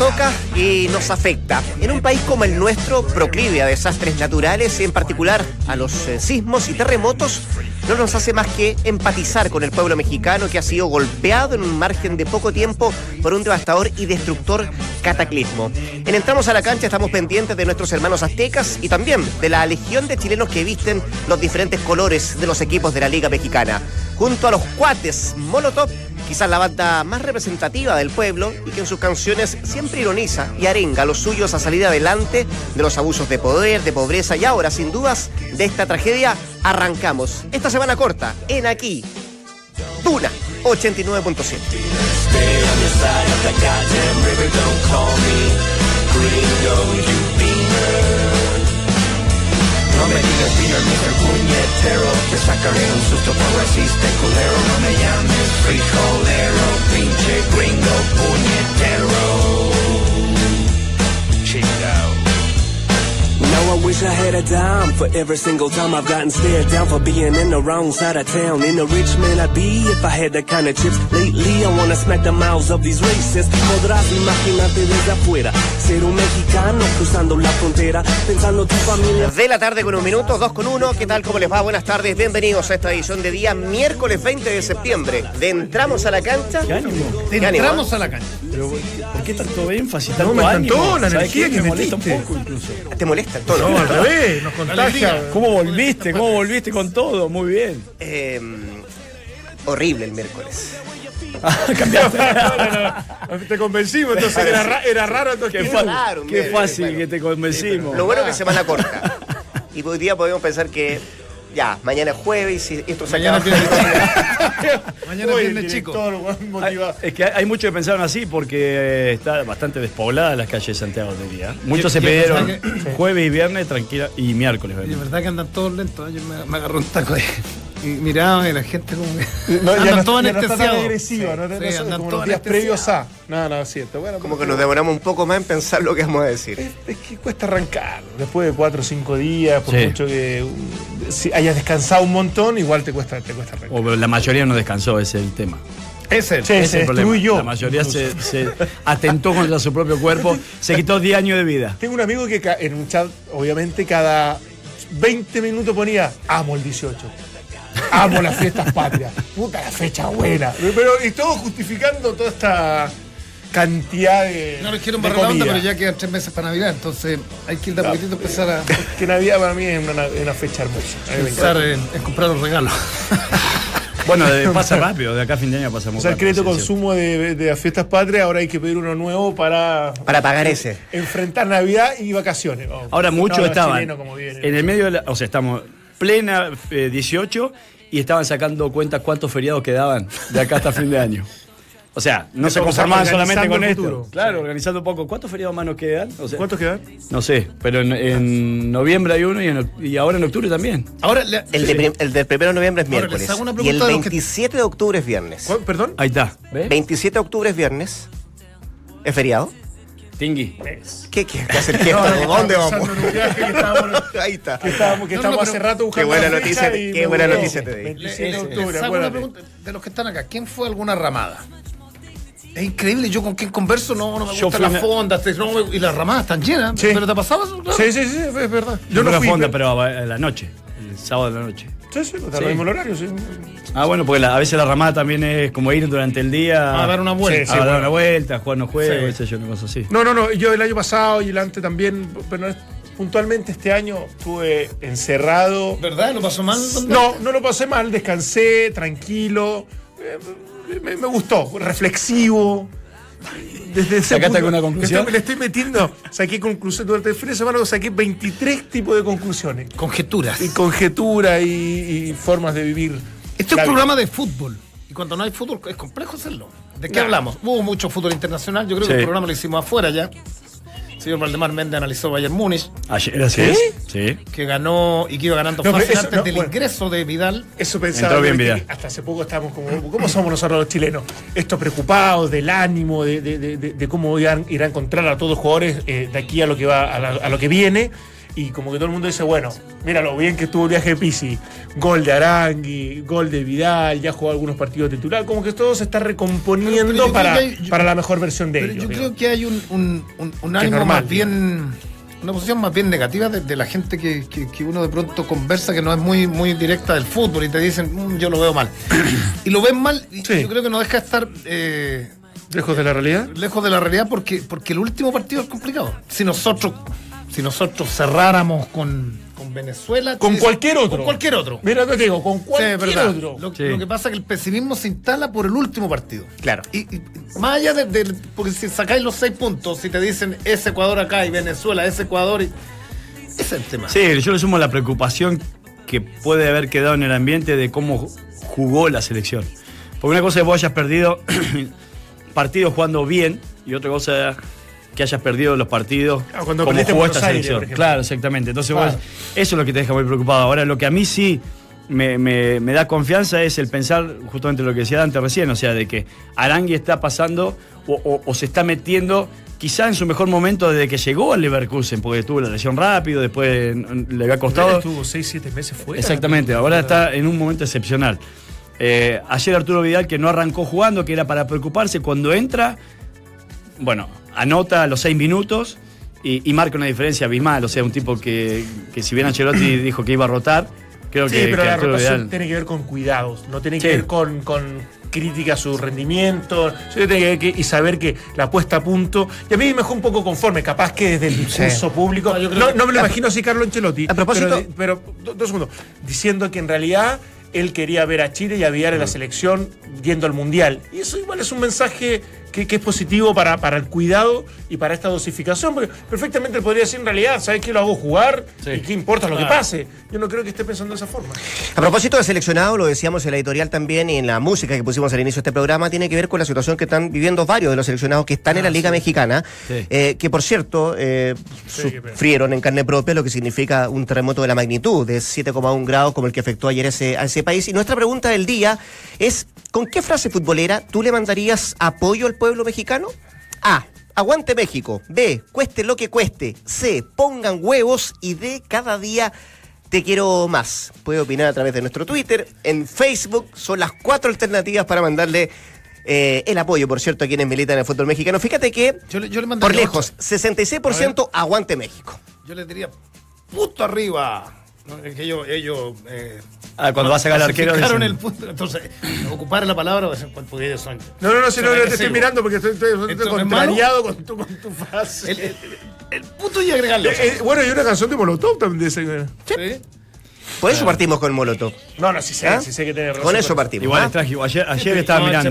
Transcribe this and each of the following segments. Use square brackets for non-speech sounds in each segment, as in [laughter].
Toca y nos afecta. En un país como el nuestro, proclive a desastres naturales y en particular a los eh, sismos y terremotos, no nos hace más que empatizar con el pueblo mexicano que ha sido golpeado en un margen de poco tiempo por un devastador y destructor cataclismo. En Entramos a la cancha estamos pendientes de nuestros hermanos aztecas y también de la legión de chilenos que visten los diferentes colores de los equipos de la Liga Mexicana. Junto a los cuates Molotov quizás la banda más representativa del pueblo y que en sus canciones siempre ironiza y arenga a los suyos a salir adelante de los abusos de poder, de pobreza y ahora, sin dudas, de esta tragedia, arrancamos esta semana corta en aquí, Duna 89.7. No me digas beer, Mr. Puñetero Te sacaré un susto por resiste, culero No me llames frijolero Pinche gringo puñetero Chingao Now I wish I had a dime for every single time I've gotten stared down for being in the wrong side of town. In a rich man I'd be if I had that kind of chips. Lately I wanna smack the mouths of these racists. Podrás imaginarte desde afuera ser un mexicano cruzando la frontera pensando tu familia. De la tarde con un minuto, dos con uno. ¿Qué tal? ¿Cómo les va? Buenas tardes. Bienvenidos a esta edición de día miércoles 20 de septiembre. De Entramos a la cancha. ¿Qué ánimo? ¿Qué ánimo, Entramos eh? a la cancha. Pero, ¿por qué tanto énfasis? No, Tanto me encantó ánimo? la ¿Sabes energía que me molesta un metiste. poco incluso. ¿Te molesta todo? No, al revés, nos contagia. ¿Cómo volviste? ¿Cómo volviste con todo? Muy bien. Eh, horrible el miércoles. Cambiaste. [laughs] Te convencimos, entonces era, ra- era raro. entonces Qué, qué fácil bueno. que te convencimos. Lo bueno es que semana corta. [laughs] Y hoy día podemos pensar que ya, mañana es jueves y esto se Mañana acaba. tiene [laughs] Mañana Uy, viene el chico. Hay- es que hay muchos que pensaron así porque eh, está bastante despoblada las calles de Santiago de día. Muchos se Yo- yo pidieron jueves y viernes tranquila y miércoles. Y de ¿verdad? que andan todos lentos. Ayer me, me agarró un taco ahí. Y miraba y la gente como que. No, [laughs] andan no, todos ya no está tan anestesiados. agresiva, no, no, Sí, no como los días previos a. No, no, es cierto. Bueno, Como que nos demoramos un poco más en pensar lo que vamos a decir. Es, es que cuesta arrancar. Después de cuatro o cinco días, por Sí. mucho que um, si hayas descansado un montón, igual te cuesta, te cuesta arrancar. O la mayoría no descansó, ese es el tema. Ese. Sí, Ese es el problema. destruyó. La mayoría se, se atentó contra su propio cuerpo, se quitó 10 años de vida. Tengo un amigo que en un chat, obviamente, cada 20 minutos ponía amo el 18. Amo las fiestas patrias. Puta la fecha buena. Pero, y todo justificando toda esta cantidad de. No les quiero embarrar la onda, pero ya quedan tres meses para Navidad. Entonces hay que ir de a poquitito empezar a Que Navidad para mí es una, una fecha hermosa. A mí pensar en, en comprar los regalos. [laughs] Bueno, de- pasa rápido, de acá a fin de año pasa muy O sea, el crédito consumo de, de las fiestas patrias, ahora hay que pedir uno nuevo para Para pagar ese. enfrentar Navidad y vacaciones. Oh, Ahora muchos no, estaban chileno como viene. en el medio de la, o sea, estamos plena eh, 18 y estaban sacando cuentas cuántos feriados quedaban de acá hasta fin de año. O sea, no se conformaban solamente con esto. Claro, organizando un poco. ¿Cuántos feriados más nos quedan? O sea, ¿Cuántos quedan? No sé, pero en, en noviembre hay uno y, en y ahora en octubre también. Ahora, le- El, de prim- el del 1 de noviembre es Ahora, miércoles. Y el pregunta de los que- 27 de octubre es viernes. ¿Cuál- ¿Perdón? Ahí está. ¿Ves? 27 de octubre es viernes. ¿Es feriado? Tingui. ¿Qué qué? ¿Qué hacer qué? ¿Dónde vamos? Que estábamos, [laughs] Ahí está. que estábamos, que No, no, estábamos hace rato Qué buscando buena la noticia, qué buena noticia te di. 27 de octubre, una pregunta de los que están acá. ¿Quién fue alguna ramada? Es increíble, yo con quien converso no, no me Yo gustan las fondas te- no y las ramadas están llenas. Sí. ¿Pero te pasaba eso? Claro. Sí, sí, sí, es verdad. Yo no fui, fonda, pero- pero a la noche. El sábado de la noche. Sí, sí, está Sí. el mismo horario, sí. Ah, bueno, porque la- a veces la ramada también es como ir durante el día A dar una vuelta. Sí, a dar bueno. una vuelta, a jugar unos juegos, Sí. ese yo, cosa así. No, no, no, yo el año pasado y el antes también, pero no es- puntualmente este año estuve encerrado. ¿Verdad? ¿Lo pasó mal? No, no lo pasé mal, descansé, tranquilo. eh, Me, me gustó, reflexivo. [laughs] Desde ese ¿Sacaste alguna conclusión? Estoy- le estoy metiendo, saqué conclusión durante el fin de semana, saqué 23 tipos de conclusiones. Conjeturas. Y conjetura y, y formas de vivir. Este es un programa de fútbol. Y cuando no hay fútbol es complejo hacerlo. ¿De qué Nah. hablamos? Hubo mucho fútbol internacional. Yo creo que el programa lo hicimos afuera ya. El señor Valdemar Méndez analizó Bayern Múnich, Ayer, así es. Sí. que ganó y que iba ganando No, pero fácil eso- antes no, del bueno. ingreso de Vidal. Eso pensaba Entró bien que- Vidal. hasta hace poco estábamos como, ¿cómo somos nosotros los chilenos? Esto preocupados del ánimo, de, de- de- de- de cómo irán, irán a encontrar a todos los jugadores eh, de aquí a lo que va, a, la- a lo que viene. Y como que todo el mundo dice, bueno, mira lo bien que estuvo el viaje de Pisi, gol de Arangui, gol de Vidal, ya jugó algunos partidos titular, como que todo se está recomponiendo Pero- pero yo para, hay- yo- para la mejor versión de Pero ellos. yo creo que hay un, un, un- un ánimo normal, más bien. Una posición más bien negativa de, de la gente que, que- que uno de pronto conversa que no es muy, muy directa del fútbol y te dicen, "Mm, yo lo veo mal. [clears throat] y lo ven mal y Sí. yo creo que no deja de estar eh, Lejos de la realidad. lejos de la realidad porque, porque el último partido es complicado. Si nosotros, si nosotros cerráramos con, con Venezuela. Con cualquier otro. Con cualquier otro. Mira, te digo, con Sí, cualquier es verdad. otro. Lo, Sí. lo que pasa es que el pesimismo se instala por el último partido. Claro. Y, y más allá de, de- Porque si sacáis los seis puntos, si te dicen ese Ecuador acá y Venezuela, ese Ecuador. Y, ese es el tema. Sí, yo le sumo la preocupación que puede haber quedado en el ambiente de cómo jugó la selección. Porque una cosa es que vos hayas perdido [clears throat] partidos jugando bien y otra cosa es que hayas perdido los partidos Ah, cuando como jugó esta Aires, selección. claro, exactamente. Entonces Claro. vos- eso es lo que te deja muy preocupado. Ahora, lo que a mí sí me, me- me da confianza es el pensar justamente lo que decía Dante recién, o sea, de que Arangui está pasando o, o- o se está metiendo quizá en su mejor momento desde que llegó al Leverkusen, porque tuvo la lesión rápido, después le había costado. Estuvo 6-7 meses fuera. Exactamente, ahora está en un momento excepcional. Eh, ayer Arturo Vidal, que no arrancó jugando, que era para preocuparse, cuando entra, bueno, anota a los seis minutos y, y marca una diferencia abismal. O sea, un tipo que, que si bien Ancelotti [clears throat] dijo que iba a rotar, creo Sí, que, pero que la rotación Vidal. tiene que ver con cuidados, no tiene que Sí. ver con, con crítica a su rendimiento, sí, y saber que la puesta a punto. Y a mí me dejó un poco conforme, capaz que desde el discurso público. No, me lo imagino así, Carlo Ancelotti. A propósito- Pero, pero dos segundos. Diciendo que en realidad él quería ver a Chile y a Villar en la selección yendo al mundial. Y eso igual es un mensaje que, que es positivo para, para el cuidado y para esta dosificación. Porque perfectamente podría decir en realidad, ¿sabes qué lo hago jugar? Sí. ¿Y qué importa lo que pase? Yo no creo que esté pensando de esa forma. A propósito de seleccionado, lo decíamos en la editorial también y en la música que pusimos al inicio de este programa, tiene que ver con la situación que están viviendo varios de los seleccionados que están en la Liga Mexicana, Sí. eh, que por cierto eh, sufrieron en carne propia lo que significa un terremoto de la magnitud de 7,1 grados como el que afectó ayer ese, a ese país. Y nuestra pregunta del día es, ¿con qué frase futbolera tú le mandarías apoyo al pueblo mexicano? A. Aguante México. B. Cueste lo que cueste. C. Pongan huevos. Y D. Cada día te quiero más. Puede opinar a través de nuestro Twitter. En Facebook son las cuatro alternativas para mandarle eh, el apoyo, por cierto, a quienes militan en el fútbol mexicano. Fíjate que, Yo le, yo le por lejos, 66% aguante México. Yo le diría, puto arriba. Es que ellos, ellos eh, Ah, cuando vas a al arquero. pacificaron dicen- el punto. Entonces, ocupar la palabra porque ellos son. No, no, no, si no, no te estoy mirando porque estoy, estoy- estoy ¿Esto no es contrariado con tu, con tu frase. El, el- el puto y agregarle. Eh, eh, bueno, hay una canción de Molotov también de ese. Sí. Por eso partimos con Molotov. No, no, sí sé, ¿Ah? sí sé que tiene razón. Con eso partimos. Igual ¿ah? es trágico. Ayer, ayer estaba No, mirando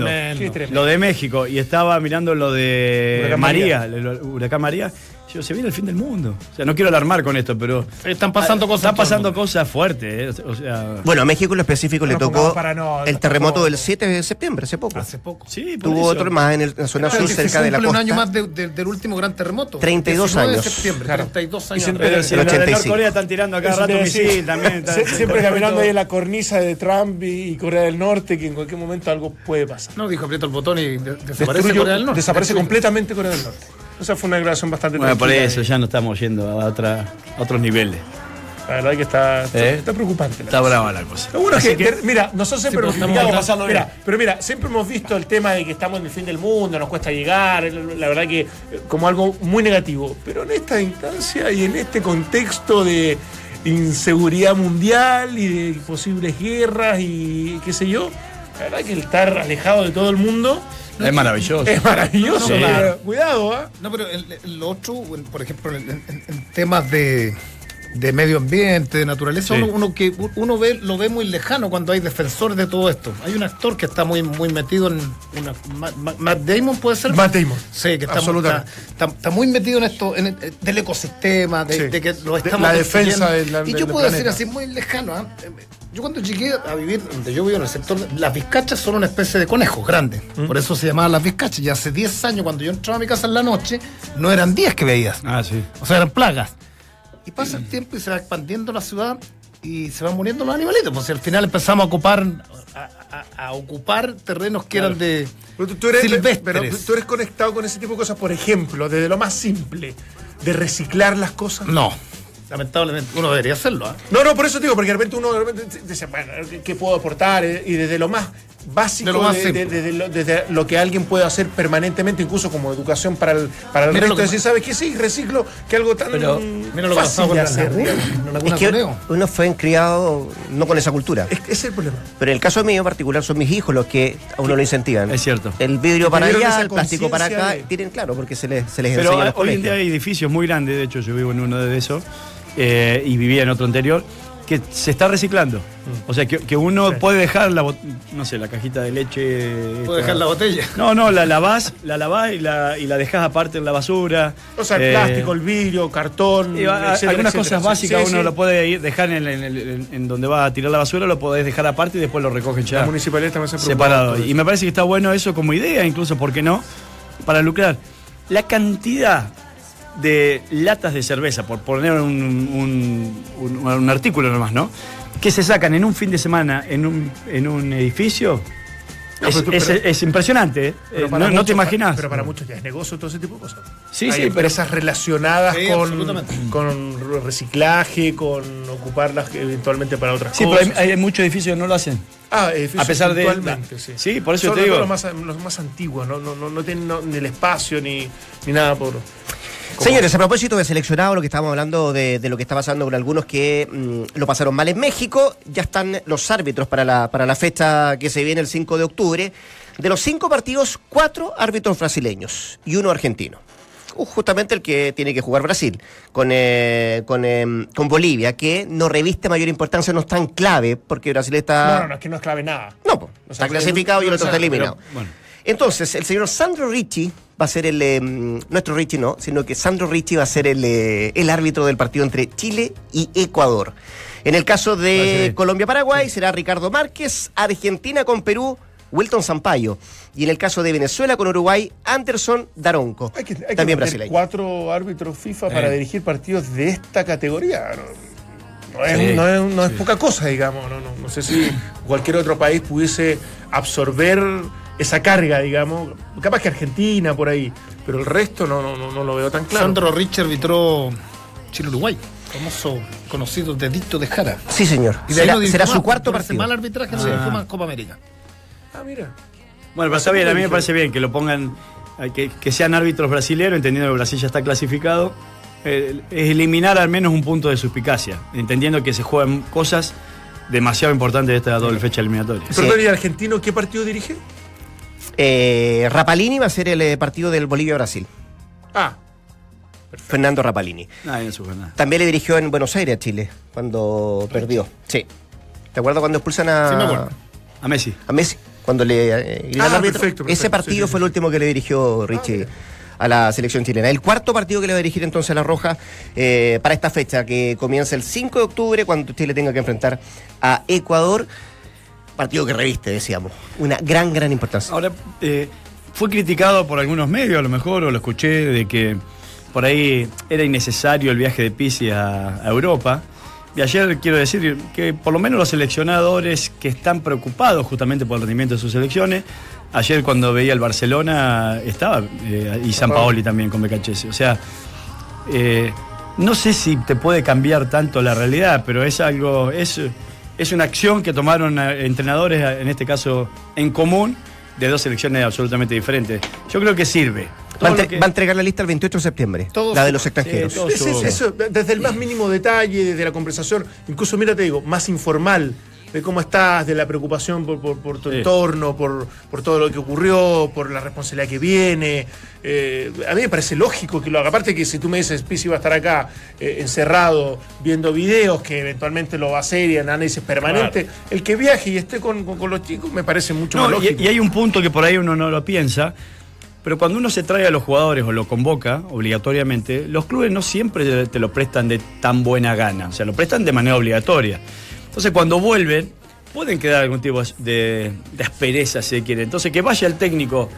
lo de México y estaba mirando lo de Huracán María, María. el huracán María. Yo, se viene el fin del mundo. O sea, no quiero alarmar con esto, pero. Están pasando cosas. Están pasando cosas fuertes. eh, O sea. Bueno, a México en lo específico le tocó pongamos para no, el terremoto no. del 7 de septiembre, hace poco. Hace poco. Sí, Tuvo eso. otro más en, el- en la zona sur, que se cerca de la costa. un año más de- de- del último gran terremoto. 32 19 años. de septiembre, Claro. 32 Y años. siempre-. Pero si El los de 85. Norcorea están tirando acá rato misil también. está- [laughs] Siempre caminando ahí en la cornisa de Trump y Corea del Norte, que en cualquier momento algo puede pasar. No, dijo, aprieta el botón y de- desaparece Corea del Norte. Desaparece completamente Corea del Norte. Esa fue una declaración bastante Bueno, por eso ya no estamos yendo a, otra, a otros niveles. La verdad que está, está, ¿Eh? está preocupante. Está cosa. brava la cosa. Lo bueno es Así que, mira, nosotros siempre hemos pasando mira, pero mira, siempre hemos visto el tema de que estamos en el fin del mundo, nos cuesta llegar, la verdad que eh, como algo muy negativo. Pero en esta instancia y en este contexto de inseguridad mundial y de posibles guerras y qué sé yo, la verdad que el estar alejado de todo el mundo Es maravilloso. es maravilloso. Sí. Cuidado, ¿ah? No, pero el, el- lo otro, por ejemplo, en, en- en temas de, de medio ambiente, de naturaleza, Sí. uno, uno que uno ve, lo ve muy lejano cuando hay defensores de todo esto. Hay un actor que está muy, muy metido en una. Ma- Ma- Matt Damon puede ser. Matt Damon. Sí, que está, está, está- está muy metido en esto, en el- del ecosistema, de, Sí. de que lo De estamos la defensa destruyendo. del- Y yo puedo decir así, muy lejano. ¿ah? Yo cuando llegué a vivir donde yo vivo, en el sector, de- las vizcachas son una especie de conejos grandes. ¿Mm? Por eso se llamaban las vizcachas. Y hace 10 años, cuando yo entraba a mi casa en la noche, no eran 10 que veías. Ah, sí. O sea, eran plagas. Y pasa el tiempo y se va expandiendo la ciudad y se van muriendo los animalitos. Pues si al final empezamos a ocupar, a, a- a ocupar terrenos que eran de Pero tú, eres, silvestres. pero tú eres conectado con ese tipo de cosas, por ejemplo, desde lo más simple, de reciclar las cosas. No. Lamentablemente, uno debería hacerlo. ¿ah? No, no, por eso te digo, porque de repente uno de repente dice, bueno, ¿qué puedo aportar? Y desde lo más básico, De lo de- de- que alguien puede hacer permanentemente, incluso como educación para el, para el Mira resto, lo que- decir, ¿sabes qué? Sí, reciclo, que algo tan Pero, Mira lo que fácil con de la hacer. Es que uno fue criado no con esa cultura. Es que ese es el problema. Pero en el caso mío en particular son mis hijos los que a uno lo incentivan. Es cierto. El vidrio para allá, el plástico para acá. Tienen claro, porque se les, se les Pero enseña en los hoy en día hay edificios muy grandes, de hecho yo vivo en uno de esos, eh, y vivía en otro anterior, que se está reciclando. O sea, que, que uno Sí. puede dejar la, no sé, la cajita de leche. Puedo esta- dejar la botella. No, no, la lavás, la lavás y la, y la dejás aparte en la basura. O sea, el Eh, plástico, el vidrio, cartón. y va- etcétera, algunas etcétera. cosas básicas Sí, uno sí. lo puede ir- dejar en, en- en- en donde va a tirar la basura, lo podés dejar aparte y después lo recogen ya. La municipalidad también se separado. Y me parece que está bueno eso como idea, incluso, ¿por qué no? Para lucrar. La cantidad de latas de cerveza, por poner un, un- un- un artículo nomás, ¿no? Que se sacan en un fin de semana en un, en un edificio. No, es, pero tú- es- pero- es impresionante, ¿eh? Pero Eh, no, no te imaginas. Pero para muchos ya es negocio todo ese tipo de cosas. Sí, Hay sí, pero- empresas relacionadas Sí, con, con reciclaje, con ocuparlas eventualmente para otras Sí, pero cosas. hay, hay muchos edificios que no lo hacen. Ah, edificios a pesar de- sí. sí, por eso Son te digo. Los más, los más antiguos, no, no, no, no tienen no, ni el espacio ni, ni nada por. Como- Señores, a propósito de seleccionado, lo que estábamos hablando de, de lo que está pasando con algunos que mm, lo pasaron mal en México, ya están los árbitros para la, para la fecha que se viene el 5 de octubre. De los cinco partidos, cuatro árbitros brasileños y uno argentino. Uh, Justamente el que tiene que jugar Brasil con, eh, con, eh, con Bolivia, que no reviste mayor importancia, no es tan clave, porque Brasil está. No, no, no, es que no es clave nada. No, O sea, está clasificado y el otro está pero- eliminado. bueno. Entonces, el señor Sandro Ricci va a ser el. eh, nuestro Ricci no, sino que Sandro Ricci va a ser el, eh, el árbitro del partido entre Chile y Ecuador. En el caso de. Colombia-Paraguay será Ricardo Márquez, Argentina con Perú, Wilton Sampaio. Y en el caso de Venezuela con Uruguay, Anderson Daronco. Hay que, hay que también meter brasileño. cuatro árbitros FIFA para Eh. dirigir partidos de esta categoría. No, no es, Sí, no es- no es poca cosa, digamos. No, no, no sé si cualquier otro país pudiese absorber esa carga, digamos. Capaz que Argentina por ahí, pero el resto no, no, no, no lo veo tan claro. Sandro Richard arbitró Chile-Uruguay, famoso conocido dedito de Jara. Sí, señor. Y de ahí Será, no dirigió será más, su cuarto partido. mal arbitraje no Ah. Copa América. Ah, mira. Bueno, pero está bien, a mí me parece bien que lo pongan, eh, que, que sean árbitros brasileños, entendiendo que Brasil ya está clasificado. eh, es eliminar al menos un punto de suspicacia, entendiendo que se juegan cosas demasiado importantes de esta doble fecha eliminatoria. Sí. Perdón, ¿y argentino qué partido dirige? Eh, Rapalini va a ser el eh, partido del Bolivia-Brasil. Ah, Fernando Rapalini. Nada. También le dirigió en Buenos Aires a Chile cuando perdió. Sí. ¿Te acuerdas cuando expulsan a, Sí, me acuerdo. A Messi. a Messi? Cuando le eh, Ah, perfecto, perfecto, Ese partido sí, sí, fue el sí. último que le dirigió Richie a la selección chilena. El cuarto partido que le va a dirigir entonces a la Roja eh, para esta fecha que comienza el 5 de octubre cuando Chile tenga que enfrentar a Ecuador. Partido que reviste, decíamos. Una gran, gran importancia. Ahora, eh, fue criticado por algunos medios, a lo mejor, o lo escuché, de que por ahí era innecesario el viaje de Pizzi a, a Europa. Y ayer quiero decir que por lo menos los seleccionadores que están preocupados justamente por el rendimiento de sus selecciones, ayer cuando veía el Barcelona estaba, eh, y San Paoli también con Becachese. O sea, eh, no sé si te puede cambiar tanto la realidad, pero es algo, es, es una acción que tomaron eh, entrenadores, en este caso en común, de dos selecciones absolutamente diferentes. Yo creo que sirve. Va a, Todo lo entre- que- va a entregar la lista el 28 de septiembre. Todos- la de los extranjeros. Sí, todos- Es- es- eso, desde el más mínimo detalle, desde la conversación, incluso, mira, te digo, más informal, de cómo estás, de la preocupación por, por- por tu Sí. entorno, por, por todo lo que ocurrió, por la responsabilidad que viene. Eh, a mí me parece lógico que lo haga. Aparte que si tú me dices, Pizzi va a estar acá eh, encerrado viendo videos, que eventualmente lo va a hacer y en análisis permanente, el que viaje y esté con, con- con los chicos me parece mucho No, más y, lógico. y hay un punto que por ahí uno no lo piensa, pero cuando uno se trae a los jugadores o lo convoca obligatoriamente, los clubes no siempre te lo prestan de tan buena gana, o sea, lo prestan de manera obligatoria. Entonces, cuando vuelven, pueden quedar algún tipo de, de aspereza, si se quiere. Entonces, que vaya el técnico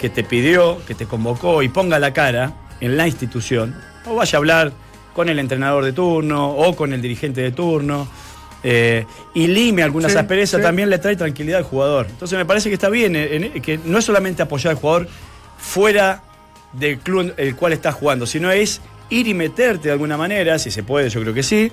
que te pidió, que te convocó y ponga la cara en la institución, o vaya a hablar con el entrenador de turno o con el dirigente de turno. eh, y lime algunas Sí, asperezas, sí. también le trae tranquilidad al jugador. Entonces me parece que está bien, eh, en- que no es solamente apoyar al jugador fuera del club el cual está jugando, sino es ir y meterte de alguna manera, si se puede, yo creo que sí,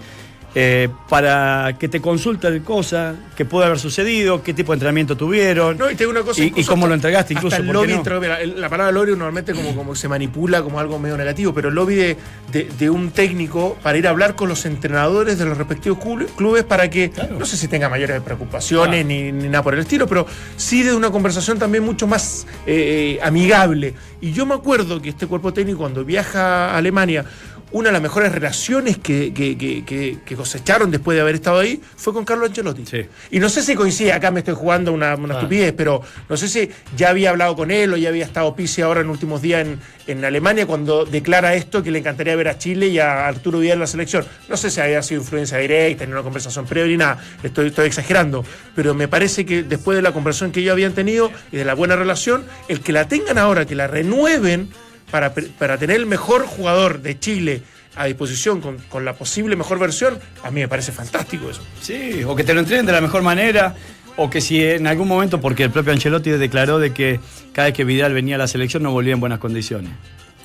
eh, para que te consulten cosas que puede haber sucedido, qué tipo de entrenamiento tuvieron. No, y te digo una cosa. y, cómo hasta- lo entregaste, incluso. hasta el ¿por qué lobby, no? la palabra lobby normalmente como, como se manipula como algo medio negativo, pero el lobby de, de- de un técnico para ir a hablar con los entrenadores de los respectivos clu- clubes para que, no sé si tenga mayores preocupaciones ni, ni nada por el estilo, pero sí de una conversación también mucho más eh, amigable. Y yo me acuerdo que este cuerpo técnico cuando viaja a Alemania, una de las mejores relaciones que, que- que- cosecharon después de haber estado ahí fue con Carlos Ancelotti. Sí. Y no sé si coincide, acá me estoy jugando una, una Ah. estupidez, pero no sé si ya había hablado con él o ya había estado Pizzi ahora en últimos días en, en Alemania cuando declara esto que le encantaría ver a Chile y a Arturo Vidal en la selección. No sé si había sido influencia directa, ni una conversación previa ni nada, estoy, estoy exagerando, pero me parece que después de la conversación que ellos habían tenido y de la buena relación, el que la tengan ahora, que la renueven para, para tener el mejor jugador de Chile a disposición con, con la posible mejor versión, a mí me parece fantástico eso. Sí, o que te lo entreguen de la mejor manera, o que si en algún momento, porque el propio Ancelotti declaró de que cada vez que Vidal venía a la selección no volvía en buenas condiciones.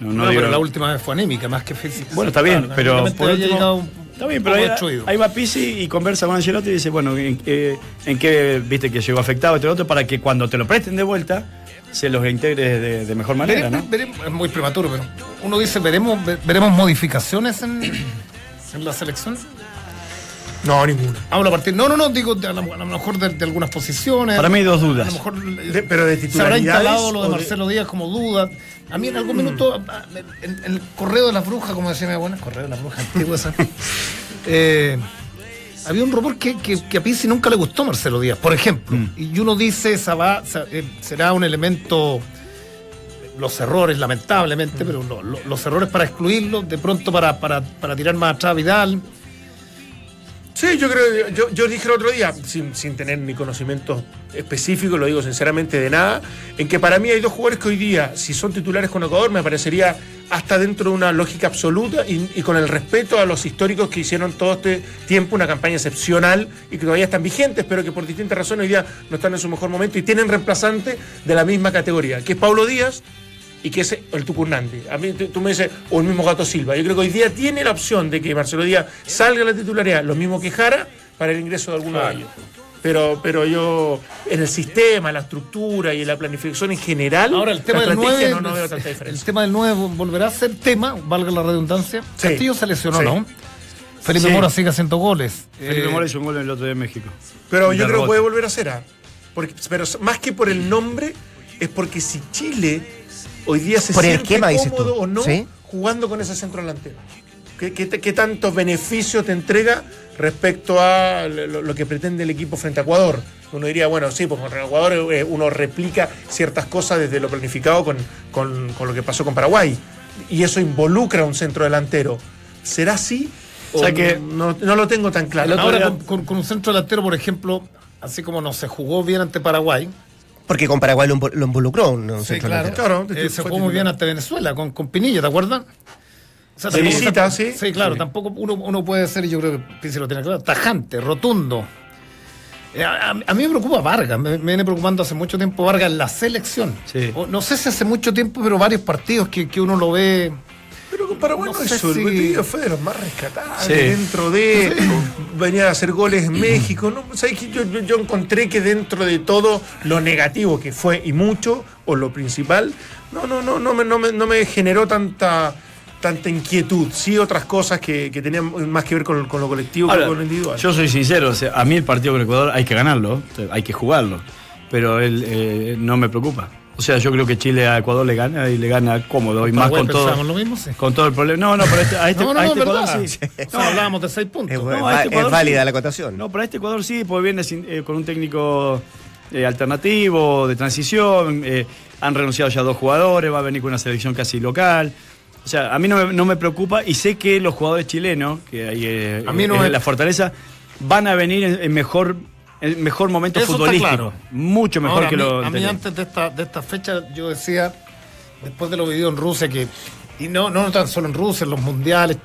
No, no No, digo- pero la última vez fue anémica, más que física. Bueno, está bien, Claro, pero por último- Está bien, pero ahí, va Pizzi y conversa con Ancelotti y dice, bueno, ¿en, qué- en qué viste que llegó afectado este otro? Para que cuando te lo presten de vuelta, se los integre de, de mejor manera, ¿no? es muy prematuro, pero uno dice, veremos, ve- veremos modificaciones en, en la selección. No, ninguna. Hablo a partir. No, no, no, digo de- a lo, a lo mejor de, de algunas posiciones. Para mí hay dos A dudas. lo mejor eh, De- pero de se habrá instalado lo de Marcelo Díaz como duda. A mí en algún minuto, a- en, en el correo de las brujas, como decía mi abuela, correo de las brujas antiguo esa, [laughs] eh, había un rumor que, que, que a Pizzi nunca le gustó Marcelo Díaz, por ejemplo. Y uno dice, esa va, eh, será un elemento, los errores, lamentablemente, pero lo- lo- los errores para excluirlo, de pronto para, para, para tirar más atrás a Vidal. Sí, yo creo, yo, yo dije el otro día, sin, sin tener ni conocimientos específicos, lo digo sinceramente de nada, en que para mí hay dos jugadores que hoy día, si son titulares con Ecuador, me parecería hasta dentro de una lógica absoluta y, y con el respeto a los históricos que hicieron todo este tiempo una campaña excepcional y que todavía están vigentes, pero que por distintas razones hoy día no están en su mejor momento y tienen reemplazante de la misma categoría, que es Pablo Díaz y que es el Tucu Hernández. A mí tú tú me dices, o el mismo Gato Silva. Yo creo que hoy día tiene la opción de que Marcelo Díaz salga a la titularidad, lo mismo que Jara, para el ingreso de alguno de ellos. Pero, pero yo, en el sistema, en la estructura y en la planificación en general, Ahora el tema la del estrategia 9, no, no veo tanta el diferencia. tema del 9 volverá a ser tema, valga la redundancia. Sí. Castillo se lesionó, Sí. ¿no? Felipe Sí. Mora sigue haciendo goles. Felipe Eh, Mora hizo un gol el otro día en México. Pero yo creo que puede volver a ser. ¿ah? Porque, pero más que por el nombre, es porque si Chile hoy día se Por el siente esquema, cómodo o no ¿Sí? jugando con ese centro delantero. ¿Qué, qué, qué tantos beneficios te entrega respecto a lo, lo que pretende el equipo frente a Ecuador? Uno diría, bueno, sí, pues contra Ecuador eh, uno replica ciertas cosas desde lo planificado con, con- con lo que pasó con Paraguay. Y eso involucra a un centro delantero. ¿Será así? O sea ¿O que- no, no lo tengo tan claro. Ahora día- con, con- con un centro delantero, por ejemplo, así como no se jugó bien ante Paraguay. Porque con Paraguay lo, invo- lo involucró un, un Sí, centro claro. delantero. Claro, Eh, se fue jugó muy bien ante Venezuela con, con Pinilla, ¿te acuerdas? O sea, De tampoco- visita, sí. Sí, claro, Sí. tampoco uno, uno puede ser, y yo creo que Pizzi lo tiene claro, tajante, rotundo. Eh, A, a- a mí me preocupa Vargas, me, me viene preocupando hace mucho tiempo Vargas en la selección. Sí. O no sé si hace mucho tiempo, pero varios partidos que, que uno lo ve. Pero con Paraguay No no, sé hizo. si- El fue de los más rescatables Sí. dentro de. Venía a hacer goles en México. ¿no? ¿Sabes qué? yo, yo, yo encontré que dentro de todo lo negativo que fue y mucho, o lo principal, no, no, no, no me, no me, no me generó tanta tanta inquietud. Sí, otras cosas que, que tenían más que ver con, con lo colectivo Ahora, que con lo individual. yo soy sincero, o sea, a mí el partido con Ecuador hay que ganarlo, hay que jugarlo, pero él eh, no me preocupa. O sea, yo creo que Chile a Ecuador le gana y le gana cómodo y más con todo, lo mismo, sí. con todo el problema. No, no, pero este- a este, no, no, a este es. Ecuador sí. No, hablábamos de seis puntos. Es, No, bu- a este es Ecuador válida sí. la acotación. No, para este Ecuador sí, pues viene sin- eh, con un técnico eh, alternativo, de transición, eh, han renunciado ya dos jugadores, va a venir con una selección casi local. O sea, a mí no me, no me preocupa y sé que los jugadores chilenos, que hay eh, A mí no es me- la fortaleza, van a venir en, en mejor en mejor momento Eso está futbolístico. claro. Mucho mejor Ahora, que a mí, lo a mí antes de esta, de esta fecha yo decía, después de lo vivido en Rusia, que y no, no tan solo en Rusia, en los mundiales,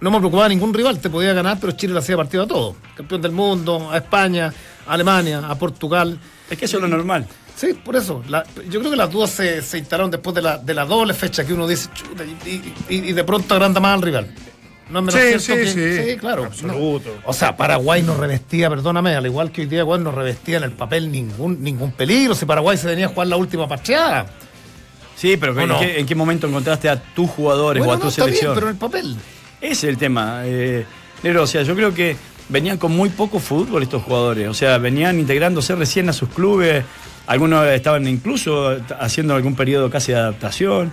no me preocupaba ningún rival, te podía ganar, pero Chile le hacía partido a todos. Campeón del mundo, a España, a Alemania, a Portugal. Es que eso es lo normal. Sí, por eso. La- yo creo que las dudas se, se instalaron después de la, de la doble fecha que uno dice, chuta, y, y- de pronto agranda más al rival. No es menos Sí, cierto sí, que- sí. claro. Absoluto. no. O sea, Paraguay no revestía, perdóname, al igual que hoy día Ecuador no revestía en el papel ningún, ningún peligro. Si Paraguay se venía a jugar la última pacheada. Sí, pero ¿O ¿en, no? qué, en qué momento encontraste a tus jugadores Bueno, o a no, tu está bien, selección? pero en el papel. Ese es el tema. Eh, o sea, yo creo que venían con muy poco fútbol estos jugadores. O sea, venían integrándose recién a sus clubes. Algunos estaban incluso haciendo algún periodo casi de adaptación.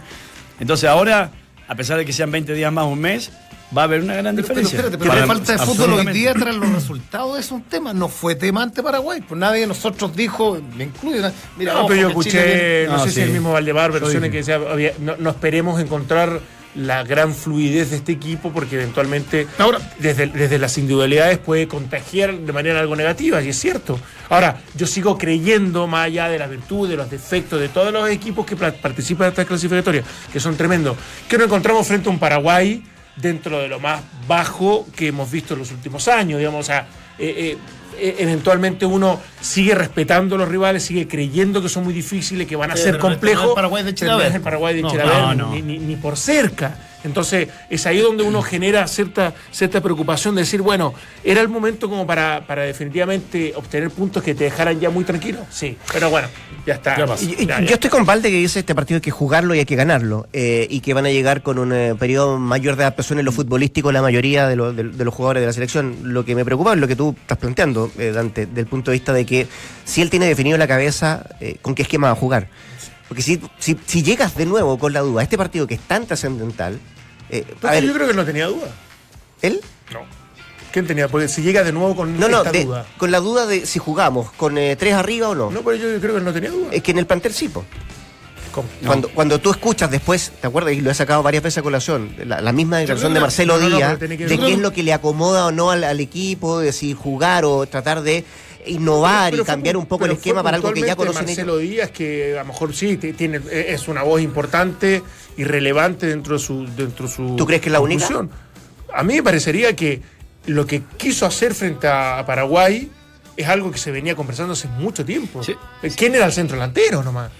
Entonces ahora, a pesar de que sean 20 días más un mes, va a haber una gran Pero, pero diferencia. espérate, pero la falta de fútbol hoy día tras los resultados es un tema. No fue tema ante Paraguay. Pues nadie de nosotros dijo, me incluye. Mira, No, ojo, pero yo Chile escuché, no, No, sé sí. si el mismo Valdemar, Yo versiones que decía, no, no esperemos encontrar la gran fluidez de este equipo porque eventualmente Ahora- desde, desde las individualidades puede contagiar de manera algo negativa, y es cierto. Ahora, yo sigo creyendo, más allá de las virtudes, de los defectos, de todos los equipos que participan de estas clasificatorias, que son tremendos, que nos encontramos frente a un Paraguay dentro de lo más bajo que hemos visto en los últimos años, digamos, o sea, eh, eh, eh, eventualmente uno sigue respetando a los rivales, sigue creyendo que son muy difíciles, que van a Sí, ser no es complejos. el Paraguay de pero no es el Paraguay de No, Chilaver, no, no. Ni, ni- ni por cerca. Entonces, es ahí donde uno genera cierta, cierta preocupación de decir, bueno, ¿era el momento como para, para definitivamente obtener puntos que te dejaran ya muy tranquilo? Sí, pero bueno, ya está. Ya. Y- y- Ya, ya. Yo estoy con Valde que dice este partido hay que jugarlo y hay que ganarlo. eh, y que van a llegar con un eh, periodo mayor de adaptación en lo futbolístico la mayoría de, lo- de- de los jugadores de la selección. Lo que me preocupa es lo que tú estás planteando, eh, Dante, del punto de vista de que si él tiene definido en la cabeza eh, con qué esquema va a jugar. Porque si, si, si llegas de nuevo con la duda a este partido que es tan trascendental, eh, Pero a ver, yo creo que no tenía duda. él No. ¿Quién tenía? Porque si llega de nuevo con no, no, esta de- duda. con la duda de si jugamos con eh, tres arriba o no. No, pero yo creo que él no tenía duda. Es que en el plantel sí, po. ¿Cómo? Cuando, cuando tú escuchas después, ¿te acuerdas? Y lo he sacado varias veces a colación, la, la misma declaración de Marcelo no, no, no, Díaz, que- de qué es lo que le acomoda o no al, al equipo, de si jugar o tratar de innovar Pero y cambiar un poco el esquema para algo que ya conocen ellos. Marcelo Díaz, que a lo mejor sí, tiene, es una voz importante y relevante dentro de su. Dentro de su ¿Tú crees que es la única? A mí me parecería que lo que quiso hacer frente a Paraguay es algo que se venía conversando hace mucho tiempo. Sí. ¿Quién era el centro delantero nomás?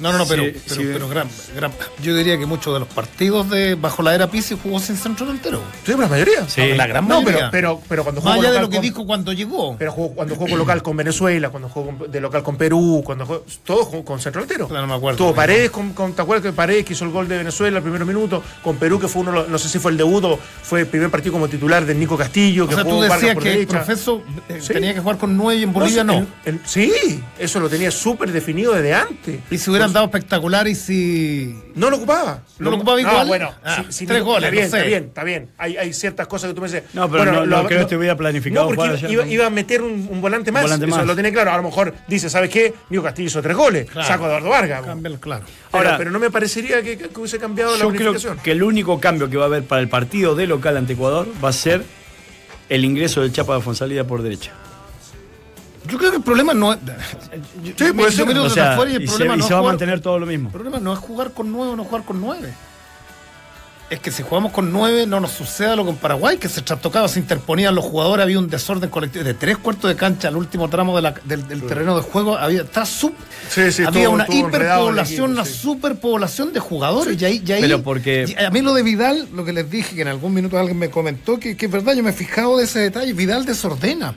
No, no, no, pero, Sí, pero, sí. pero gran, gran- yo diría que muchos de los partidos de bajo la era Pizzi jugó sin centro delantero. Sí, pero la mayoría. Sí. La gran No, mayoría. pero, pero, pero cuando Más jugó allá de lo que con- dijo cuando llegó. Pero jugó, cuando jugó con local con Venezuela, cuando jugó de local con Perú, cuando jugó, todos jugó con centro delantero. Claro, no me acuerdo. Tuvo Paredes, con, con- ¿te acuerdas que Paredes que hizo el gol de Venezuela el primer minuto? Con Perú, que fue uno, de los- no sé si fue el debut o fue el primer partido como titular de Nico Castillo, o que sea, tú jugó Vargas decías por que el profesor eh, Sí. tenía que jugar con nueve y en Bolivia no. el- el- sí, eso lo tenía súper definido desde antes. Y si hubieran dado espectacular y si. No lo ocupaba. ¿No lo ocupaba igual? bueno, Ah, sí, sí, tres no, goles, Está bien, no sé. está bien, está bien. Hay, hay ciertas cosas que tú me dices. No, pero no- no creo que estuviera planificado No, porque iba, ayer, iba- ¿no? iba a meter un, un volante más. volante eso más. lo tiene claro. A lo mejor dice, ¿sabes qué? Nico Castillo hizo tres goles. Claro. Saco a Eduardo Vargas. Cambia el claro. Ahora- pero no me parecería que, que hubiese cambiado la Yo creo planificación. que el único cambio que va a haber para el partido de local ante Ecuador va a ser el ingreso del Chapa de Fonsalida por derecha. Yo creo que el problema no es. Yo, yo puede yo ser. O sea, y el y se, problema y no se es va a jugar- mantener todo lo mismo. El problema no es jugar con nueve o no jugar con nueve. Es que si jugamos con nueve no nos suceda lo con Paraguay, que se trastocaba, se interponían los jugadores, había un desorden colectivo de tres cuartos de cancha al último tramo de la- del, del terreno de juego, había, está sub- Sí, sí, había una el hiperpoblación, una sí. superpoblación de jugadores. Y ahí, y ahí- Pero porque- y a mí lo de Vidal, lo que les dije, que en algún minuto alguien me comentó, que, que es verdad, yo me he fijado de ese detalle, Vidal desordena.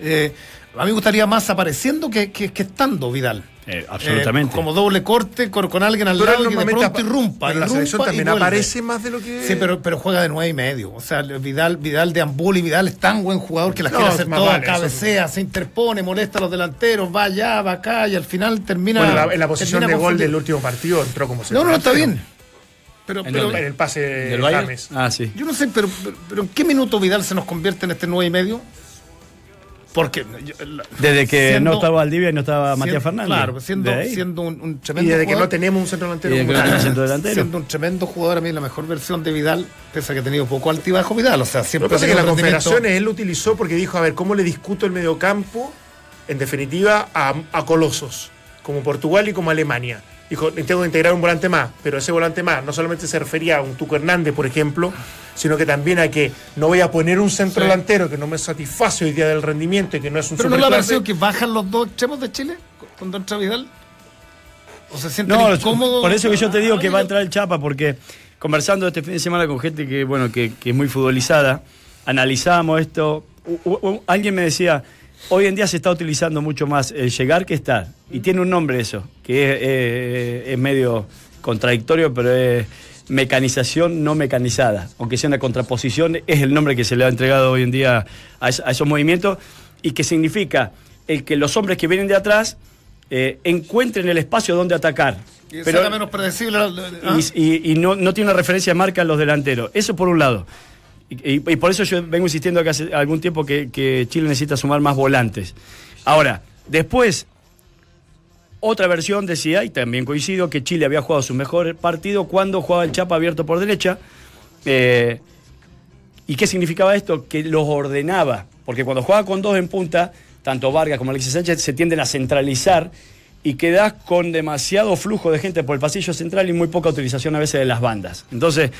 Eh, a mí me gustaría más apareciendo que, que- que estando Vidal. Eh, absolutamente. Eh, como doble corte con, con alguien al Pero lado que de pronto irrumpa. pero la selección también aparece más de lo que. Sí, pero, pero juega de nueve y medio. O sea, Vidal, Vidal de Ambul y Vidal es tan buen jugador que las No, quiere hacer más todas, vale, eso cabecea, se interpone, molesta a los delanteros, va allá, va acá y al final termina. Bueno, la- en la posición de gol del último partido entró como No, no, no, está bien. Pero, ¿En pero dónde? En el pase ¿Del de Bayern? James. Ah, sí. yo no sé, pero, pero, pero ¿en qué minuto Vidal se nos convierte en este nueve y medio? Porque yo- la- Desde que siendo- no estaba Valdivia y no estaba Matías Fernández. Claro, siendo, un, un Y tremendo desde que jugador. no tenemos un centro delantero. Y desde que como no tal. tenemos centro delantero. Siendo un tremendo jugador, a mí la mejor versión de Vidal, pese a que ha tenido poco altibajo Vidal. O sea, Lo siempre que pasa es que las confederaciones él lo utilizó porque dijo, a ver, ¿cómo le discuto el mediocampo, en definitiva, a, a colosos, como Portugal y como Alemania? Dijo, tengo que integrar un volante más, pero ese volante más no solamente se refería a un Tuco Hernández, por ejemplo, sino que también a que no voy a poner un centro Sí. delantero que no me satisface hoy día del rendimiento y que no es un Pero no le ha parecido que bajan los dos extremos de Chile cuando entra Vidal. o se sienten No, incómodos. por eso que yo te digo que va a entrar el Chapa, porque conversando este fin de semana con gente que, bueno, que, que es muy futbolizada, analizábamos esto. U- u- u- alguien me decía, hoy en día se está utilizando mucho más el llegar que estar. Y tiene un nombre eso, que es, eh, es medio contradictorio, pero es mecanización no mecanizada. Aunque sea una contraposición, es el nombre que se le ha entregado hoy en día a, es- a esos movimientos y que significa el que los hombres que vienen de atrás eh, encuentren el espacio donde atacar. Y Pero- menos predecible. ¿ah? y, y- y no, no tiene una referencia de marca a los delanteros. Eso por un lado. Y, por eso yo vengo insistiendo que hace algún tiempo que, que Chile necesita sumar más volantes. Ahora, después, otra versión decía, y también coincido, que Chile había jugado su mejor partido cuando jugaba el Chapa abierto por derecha. Eh, ¿Y qué significaba esto? Que los ordenaba. Porque cuando juega con dos en punta, tanto Vargas como Alexis Sánchez se tienden a centralizar y quedás con demasiado flujo de gente por el pasillo central y muy poca utilización a veces de las bandas. Entonces,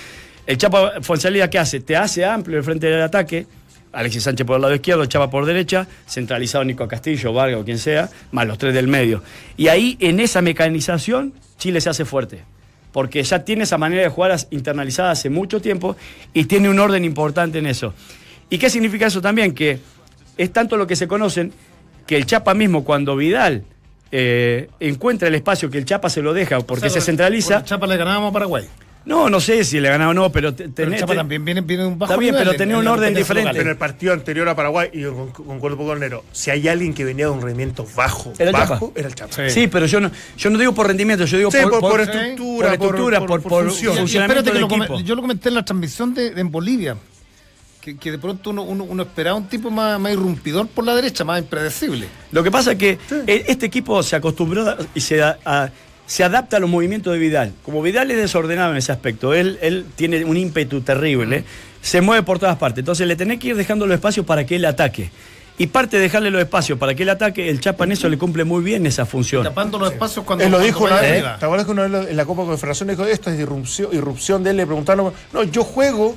el Chapa Fonsalía, ¿qué hace? Te hace amplio el frente del ataque. Alexis Sánchez por el lado izquierdo, Chapa por derecha, centralizado Nico Castillo, Vargas o quien sea, más los tres del medio. Y ahí, en esa mecanización, Chile se hace fuerte porque ya tiene esa manera de jugar internalizada hace mucho tiempo y tiene un orden importante en eso. ¿Y qué significa eso también? Que es tanto lo que se conocen que el Chapa mismo, cuando Vidal eh, encuentra el espacio que el Chapa se lo deja porque O sea, se centraliza, con Chapa le ganábamos a Paraguay. No, no sé si le ganaba o no, pero, te- Pero el tenés- Chapa también viene, viene de un bajo Está bien, nivel pero en- tenía en un orden diferente. Pero el partido anterior a Paraguay, y yo con- concuerdo con Nero, si hay alguien que venía de un rendimiento bajo, Era el bajo, Chapa. era el Chapa. Sí. Sí, pero yo no, yo no digo por rendimiento, yo digo Sí, por, por por- estructura, por estructura, por- por función. Y- y funcionamiento espérate que del lo come- equipo. yo lo comenté en la transmisión de, en Bolivia. Que, que de pronto uno, uno, uno esperaba un tipo más, más irrumpidor por la derecha, más impredecible. Lo que pasa es que e- este equipo se acostumbró y se, a- a- se adapta a los movimientos de Vidal. Como Vidal es desordenado en ese aspecto, él, él tiene un ímpetu terrible, se mueve por todas partes. Entonces le tenés que ir dejando los espacios para que él ataque. Y parte de dejarle los espacios para que él ataque, el Chapa en eso le cumple muy bien esa función. Tapando los espacios cuando. Él lo dijo una vez. ¿te acuerdas que una vez en la Copa Confederación dijo esto es irrupción, irrupción de él? Le preguntaron, no, yo juego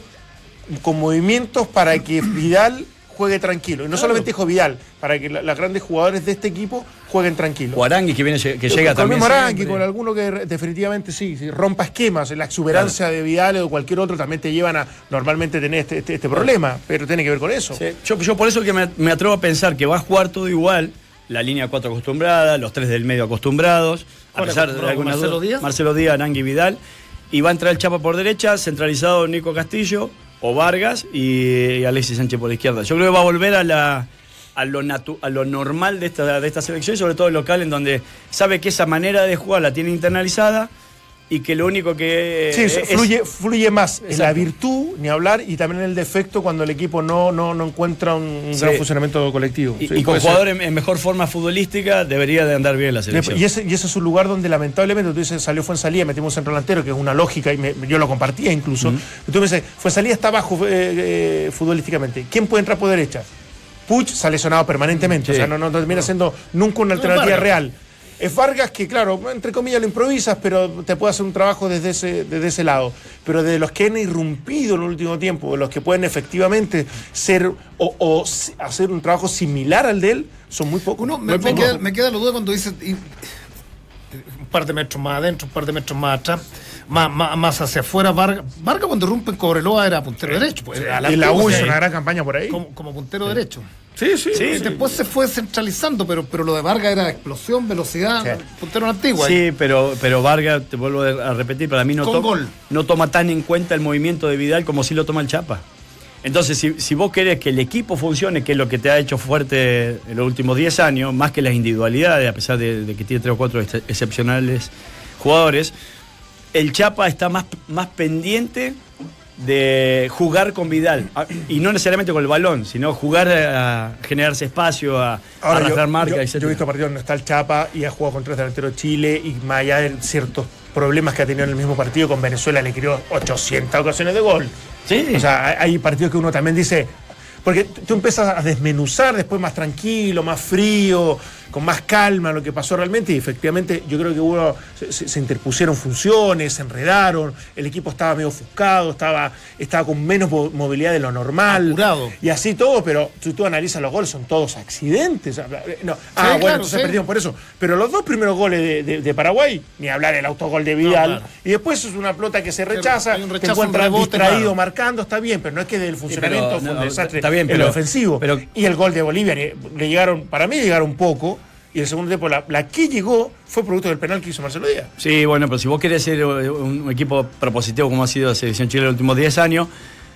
con movimientos para que Vidal juegue tranquilo. Y no solamente dijo Vidal, para que los grandes jugadores de este equipo jueguen tranquilo. O Arangui que, viene, que llega con también. mismo Arangui, con alguno que definitivamente sí, sí, rompa esquemas. La exuberancia de Vidal o cualquier otro también te llevan a normalmente tener este, este- este problema, pero tiene que ver con eso. Sí, Yo, yo por eso que me, me atrevo a pensar que va a jugar todo igual, la línea 4 acostumbrada, los tres del medio acostumbrados, a ¿Cuál pesar de algunas ¿Marcelo. Díaz? Marcelo Díaz, Arangui Vidal, y va a entrar el Chapa por derecha, centralizado Nico Castillo o Vargas y, Alexis Sánchez por la izquierda. Yo creo que va a volver a la a lo, natu- a lo normal de esta, de esta selección, sobre todo el local, en donde sabe que esa manera de jugar la tiene internalizada y que lo único que Sí, es- fluye, fluye más en la virtud, ni hablar, y también en el defecto cuando el equipo no, no, no encuentra un, Sí. gran funcionamiento colectivo. y, Sí, y con jugadores en, en mejor forma futbolística debería de andar bien la selección. Y ese, y ese es un lugar donde lamentablemente tú dices, salió Fuensalía, metimos un centro delantero, que es una lógica, y me- yo lo compartía incluso. Y tú me dices, Fuensalía está bajo eh, eh, futbolísticamente. ¿Quién puede entrar por derecha? Puch se ha lesionado permanentemente, Sí. o sea, no, no termina siendo nunca una alternativa real. Es Vargas que, claro, entre comillas lo improvisas, pero te puede hacer un trabajo desde ese, desde ese lado. Pero de los que han irrumpido en el último tiempo, de los que pueden efectivamente ser o, hacer un trabajo similar al de él, son muy pocos. Uno, me, me queda, me queda la duda cuando dices un par de metros más adentro, un par de metros más atrás, más, más, más hacia afuera. Vargas, Vargas cuando rompe en Cobreloa era puntero derecho. Pues, a Y la U hizo una gran campaña por ahí. como, como puntero derecho. Sí, sí. Y después se fue centralizando, pero, pero lo de Vargas era explosión, velocidad, Sí. puntero antiguo. Sí, pero, pero Vargas, te vuelvo a repetir, para mí no, Con to- gol. no toma tan en cuenta el movimiento de Vidal como si lo toma el Chapa. Entonces, si, si vos querés que el equipo funcione, que es lo que te ha hecho fuerte en los últimos 10 años, más que las individualidades, a pesar de, de que tiene tres o cuatro ex- excepcionales jugadores, el Chapa está más, más pendiente de jugar con Vidal. Ah, Y no necesariamente con el balón, sino jugar a generarse espacio, a, arrastrar marca, yo- etc. yo he visto partidos donde está el Chapa y ha jugado con tres delanteros de Chile y más allá de ciertos problemas que ha tenido en el mismo partido con Venezuela, le creó 800 ocasiones de gol. Sí. O sea, hay partidos que uno también dice. Porque tú empiezas a desmenuzar después más tranquilo, más frío, con más calma lo que pasó realmente y efectivamente yo creo que hubo, se, se- se interpusieron funciones, se enredaron, el equipo estaba medio ofuscado, estaba, estaba con menos mo- movilidad de lo normal. Apurado. Y así todo, pero si tú analizas los goles, son todos accidentes. No, ah, claro, bueno, se sí. perdieron por eso. Pero los dos primeros goles de, de- de Paraguay, ni hablar el autogol de Vidal, claro. y después es una pelota que se rechaza, hay un te rechazo, rebote, distraído claro. marcando, está bien, pero no es que del funcionamiento pero, fue un no, desastre está bien, pero- lo ofensivo. pero- y el gol de Bolivia le, le llegaron, para mí llegaron poco, y el segundo tiempo, la, la que llegó fue producto del penal que hizo Marcelo Díaz. Sí, bueno, pero si vos querés ser eh, un equipo propositivo como ha sido la selección chilena en los últimos 10 años,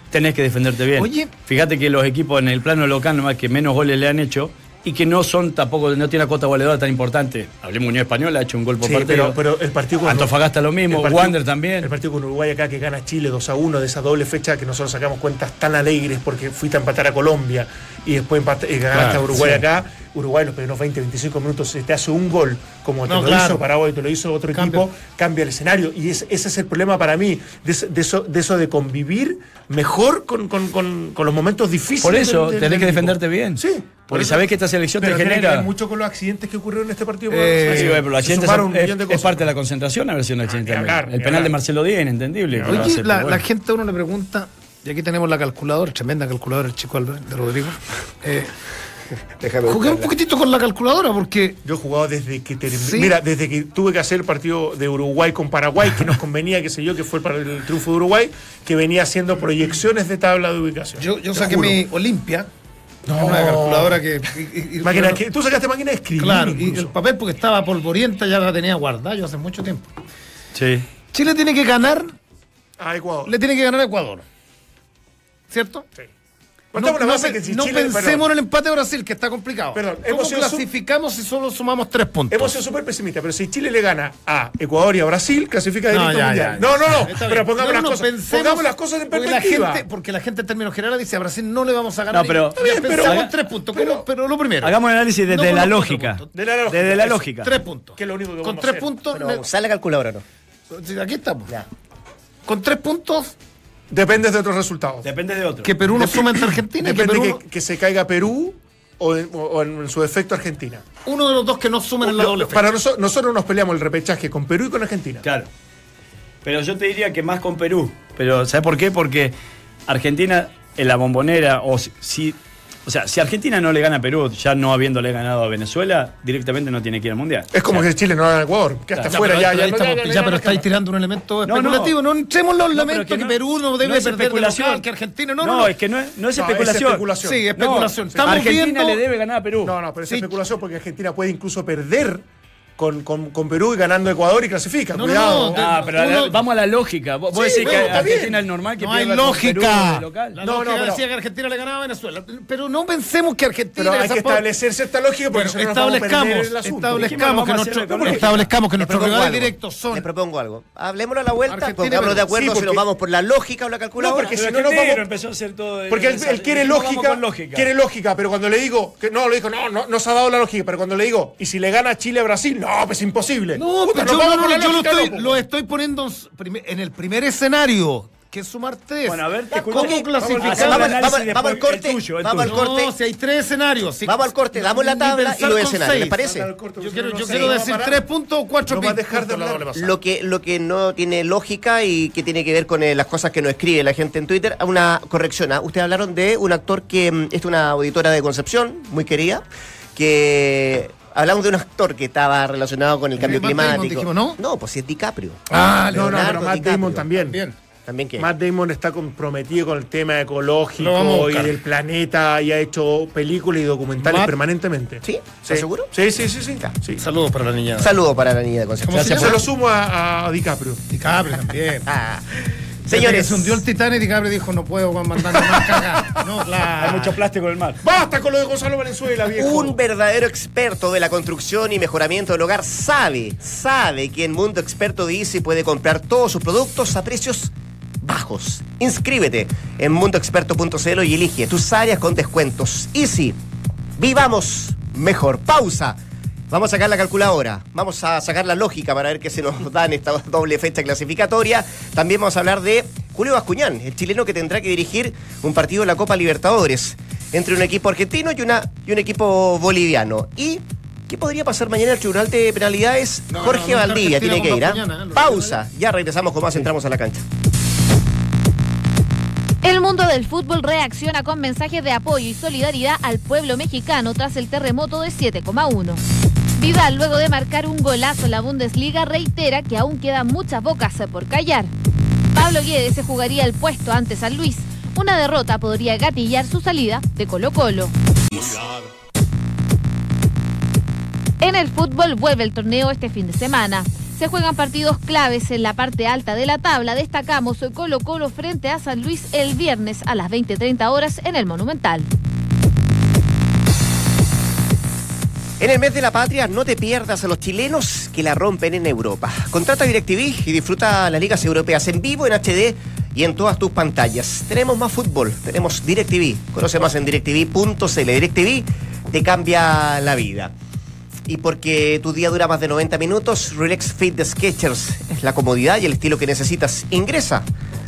tenés que defenderte bien. Oye. Fíjate que los equipos en el plano local, nomás que menos goles le han hecho y que no son tampoco, no tiene una cuota goleadora tan importante. Hablemos Unión Española, ha hecho un gol por Sí, partido. pero, pero el partido con Antofagasta lo mismo, el partido- Wander también. El partido con Uruguay acá que gana Chile 2 a 1 de esa doble fecha que nosotros sacamos cuentas tan alegres porque fuiste a empatar a Colombia y después empata- eh, ganaste Claro, a Uruguay sí. acá. Uruguay los primeros 20, 25 minutos se te hace un gol como te No, lo claro. hizo Paraguay, te lo hizo otro Cambia. equipo, cambia el escenario. Y es- ese es el problema para mí, de, eso- de eso, de eso de convivir mejor con, con- con- con los momentos difíciles. Por eso, del- del- tenés del que defenderte bien. Sí. por Porque sabés que esta selección Pero te tiene que genera. ver mucho con los accidentes que ocurrieron en este partido. Eh, Sí, pero los se accidentes es, millón de es cosas. parte de la concentración haber sido un accidente hablar, ni el penal de Marcelo Díaz, inentendible. que lo Oye, la, la gente a uno le pregunta, y aquí tenemos la calculadora, tremenda calculadora, el chico Albert, de Rodrigo. Eh, [laughs] jugué un poquitito con la calculadora porque Yo he jugado desde que terminé. Sí. Mira, desde que tuve que hacer el partido de Uruguay con Paraguay, que nos [laughs] convenía, qué sé yo, que fue para el triunfo de Uruguay, que venía haciendo proyecciones de tabla de ubicación. yo, saqué juro. mi Olimpia, No. una calculadora que... y- y- y- Máquina que- tú sacaste máquina de escribir. Claro, y el papel porque estaba polvorienta ya la tenía guardada yo hace mucho tiempo. Sí. Chile tiene que ganar, Ah, Ecuador. le tiene que ganar a Ecuador. ¿Cierto? Sí. No, No, estamos en la no base pe- que si no Chile- pensemos perdón, en el empate de Brasil, que está complicado. Perdón, ¿Cómo hemos clasificamos si solo sumamos tres puntos? Hemos sido súper pesimistas, pero si Chile le gana a Ecuador y a Brasil, clasifica No, directo ya, mundial. ya, No, no, no. Pero pongamos, No, las, no, cosas, pensemos- pongamos las cosas en porque la perspectiva. gente, porque la gente en términos generales dice a Brasil no le vamos a ganar. No, pero- bien, pero- pensamos tres puntos. pero- lo primero. Hagamos el análisis No desde la lógica. puntos. De la lógica, Desde la lógica. Tres puntos. Que es lo único que Con vamos a tres hacer. puntos. Sale la calculadora, ¿no? Aquí estamos. Con tres puntos Depende de otros resultados. Depende de otro. que Perú no suma entre Argentina. y que Depende Perú que, que se caiga Perú o, en- o en su defecto Argentina. uno de los dos que no sumen en la doble para nosotros, nosotros nos peleamos el repechaje con Perú y con Argentina. Claro. Pero yo te diría que más con Perú. Pero ¿sabes por qué? Porque Argentina en la bombonera, o si- si, o sea, si Argentina no le gana a Perú, ya no habiéndole ganado a Venezuela, directamente no tiene que ir al Mundial. Es como O sea, que Chile no gana a Ecuador, que hasta Ya, afuera pero ya, ahí ya, no- estamos- ya- ya- ya, ya pero estáis tirando un elemento No, no. especulativo. No, entremos en los No, pero elementos que, no- Perú no debe no es perder de especulación. local, que Argentina no. No, No, es que no es, no es No, es especulación. especulación. Sí, especulación. No, Estamos Argentina viendo- le debe ganar a Perú. No, no, pero es Sí. especulación porque Argentina puede incluso perder con, con, con Perú y ganando Ecuador y clasifica. No, no, Cuidado. no, Ah, pero Uno- la- vamos a la lógica. Vos, Sí, decís no, que Argentina es normal que No hay pierda Perú lógica. local. La No, lógica no, pero- decía que Argentina le ganaba a Venezuela. Pero no pensemos que Argentina Pero hay que por- establecer cierta lógica porque Bueno, no establezcamos, el asunto. establezcamos, que nuestro- establezcamos que Le nuestros propongo rivales algo. directos son. Le propongo algo. Hablemoslo a la vuelta, pongámonos de acuerdo Sí, si nos porque- vamos por la lógica o la calculadora. porque Pero si no nos vamos- empezó a hacer todo Porque él, quiere lógica, quiere lógica, pero cuando le digo, que no, lo dijo, no, no, no se ha dado la lógica, pero cuando le digo, y si le gana Chile a Brasil, no, pues imposible. No, Puta, pero yo, no, no, yo lo, estoy, no, lo estoy poniendo en, el primer escenario, que es sumar tres. Bueno, a ver, te. ¿Cómo el Vamos, vamos, al el corte, vamos al corte. No, si hay tres escenarios. si- Vamos al corte, damos la tabla y los escenarios. ¿Les parece? Yo quiero, yo quiero No decir tres puntos o cuatro No va a puntos. Lo que, lo que no tiene lógica y que tiene que ver con eh, las cosas que nos escribe la gente en Twitter, una corrección. ¿ah? Ustedes hablaron de un actor que mm, es una auditora de Concepción, muy querida, que hablamos de un actor que estaba relacionado con el cambio Matt Damon, climático. dijimos, ¿no? No, pues sí es DiCaprio. Ah, No, no, Leonardo pero Matt DiCaprio. Damon también. Bien. También que. Matt Damon está comprometido con el tema ecológico y del planeta y ha hecho películas y documentales Matt- permanentemente. ¿Sí? ¿Estás seguro? Sí, sí, sí, sí. sí. Saludos para la niña. Un saludo para la niña de Concepción. ¿Cómo se Yo se lo sumo a, a DiCaprio. DiCaprio también. [laughs] Señores. Se hundió el Titanic y DiCaprio dijo, no puedo mandarme más cagar. No. Hay mucho plástico en el mar. ¡Basta con lo de Gonzalo Valenzuela, viejo! Un verdadero experto de la construcción y mejoramiento del hogar sabe, sabe que en Mundo Experto de Easy puede comprar todos sus productos a precios bajos. Inscríbete en mundoexperto.cl y elige tus áreas con descuentos. Easy, vivamos mejor. Pausa. Vamos a sacar la calculadora, vamos a sacar la lógica para ver qué se nos [laughs] da en esta doble fecha clasificatoria. También vamos a hablar de Julio Bascuñán, el chileno que tendrá que dirigir un partido de la Copa Libertadores entre un equipo argentino y, una, y un equipo boliviano. Y ¿Qué podría pasar mañana en el Tribunal de Penalidades? No, Jorge no, no, Valdivia tiene que ir. ¿ah? ¿eh? Pausa. Ya regresamos con más. Entramos a la cancha. El mundo del fútbol reacciona con mensajes de apoyo y solidaridad al pueblo mexicano tras el terremoto de 7,1. Vidal, luego de marcar un golazo en la Bundesliga, reitera que aún quedan muchas bocas por callar. Pablo Guedes se jugaría el puesto ante San Luis. Una derrota podría gatillar su salida de Colo Colo. En el fútbol vuelve el torneo este fin de semana. Se juegan partidos claves en la parte alta de la tabla. Destacamos Colo Colo frente a San Luis el viernes a las 20.30 horas en el Monumental. En el mes de la patria, no te pierdas a los chilenos que la rompen en Europa. Contrata DirecTV y disfruta las ligas europeas en vivo, en HD y en todas tus pantallas. Tenemos más fútbol, tenemos DirecTV. Conoce más en directv.cl. DirecTV te cambia la vida. Y porque tu día dura más de 90 minutos, Relax Fit de Skechers es la comodidad y el estilo que necesitas. Ingresa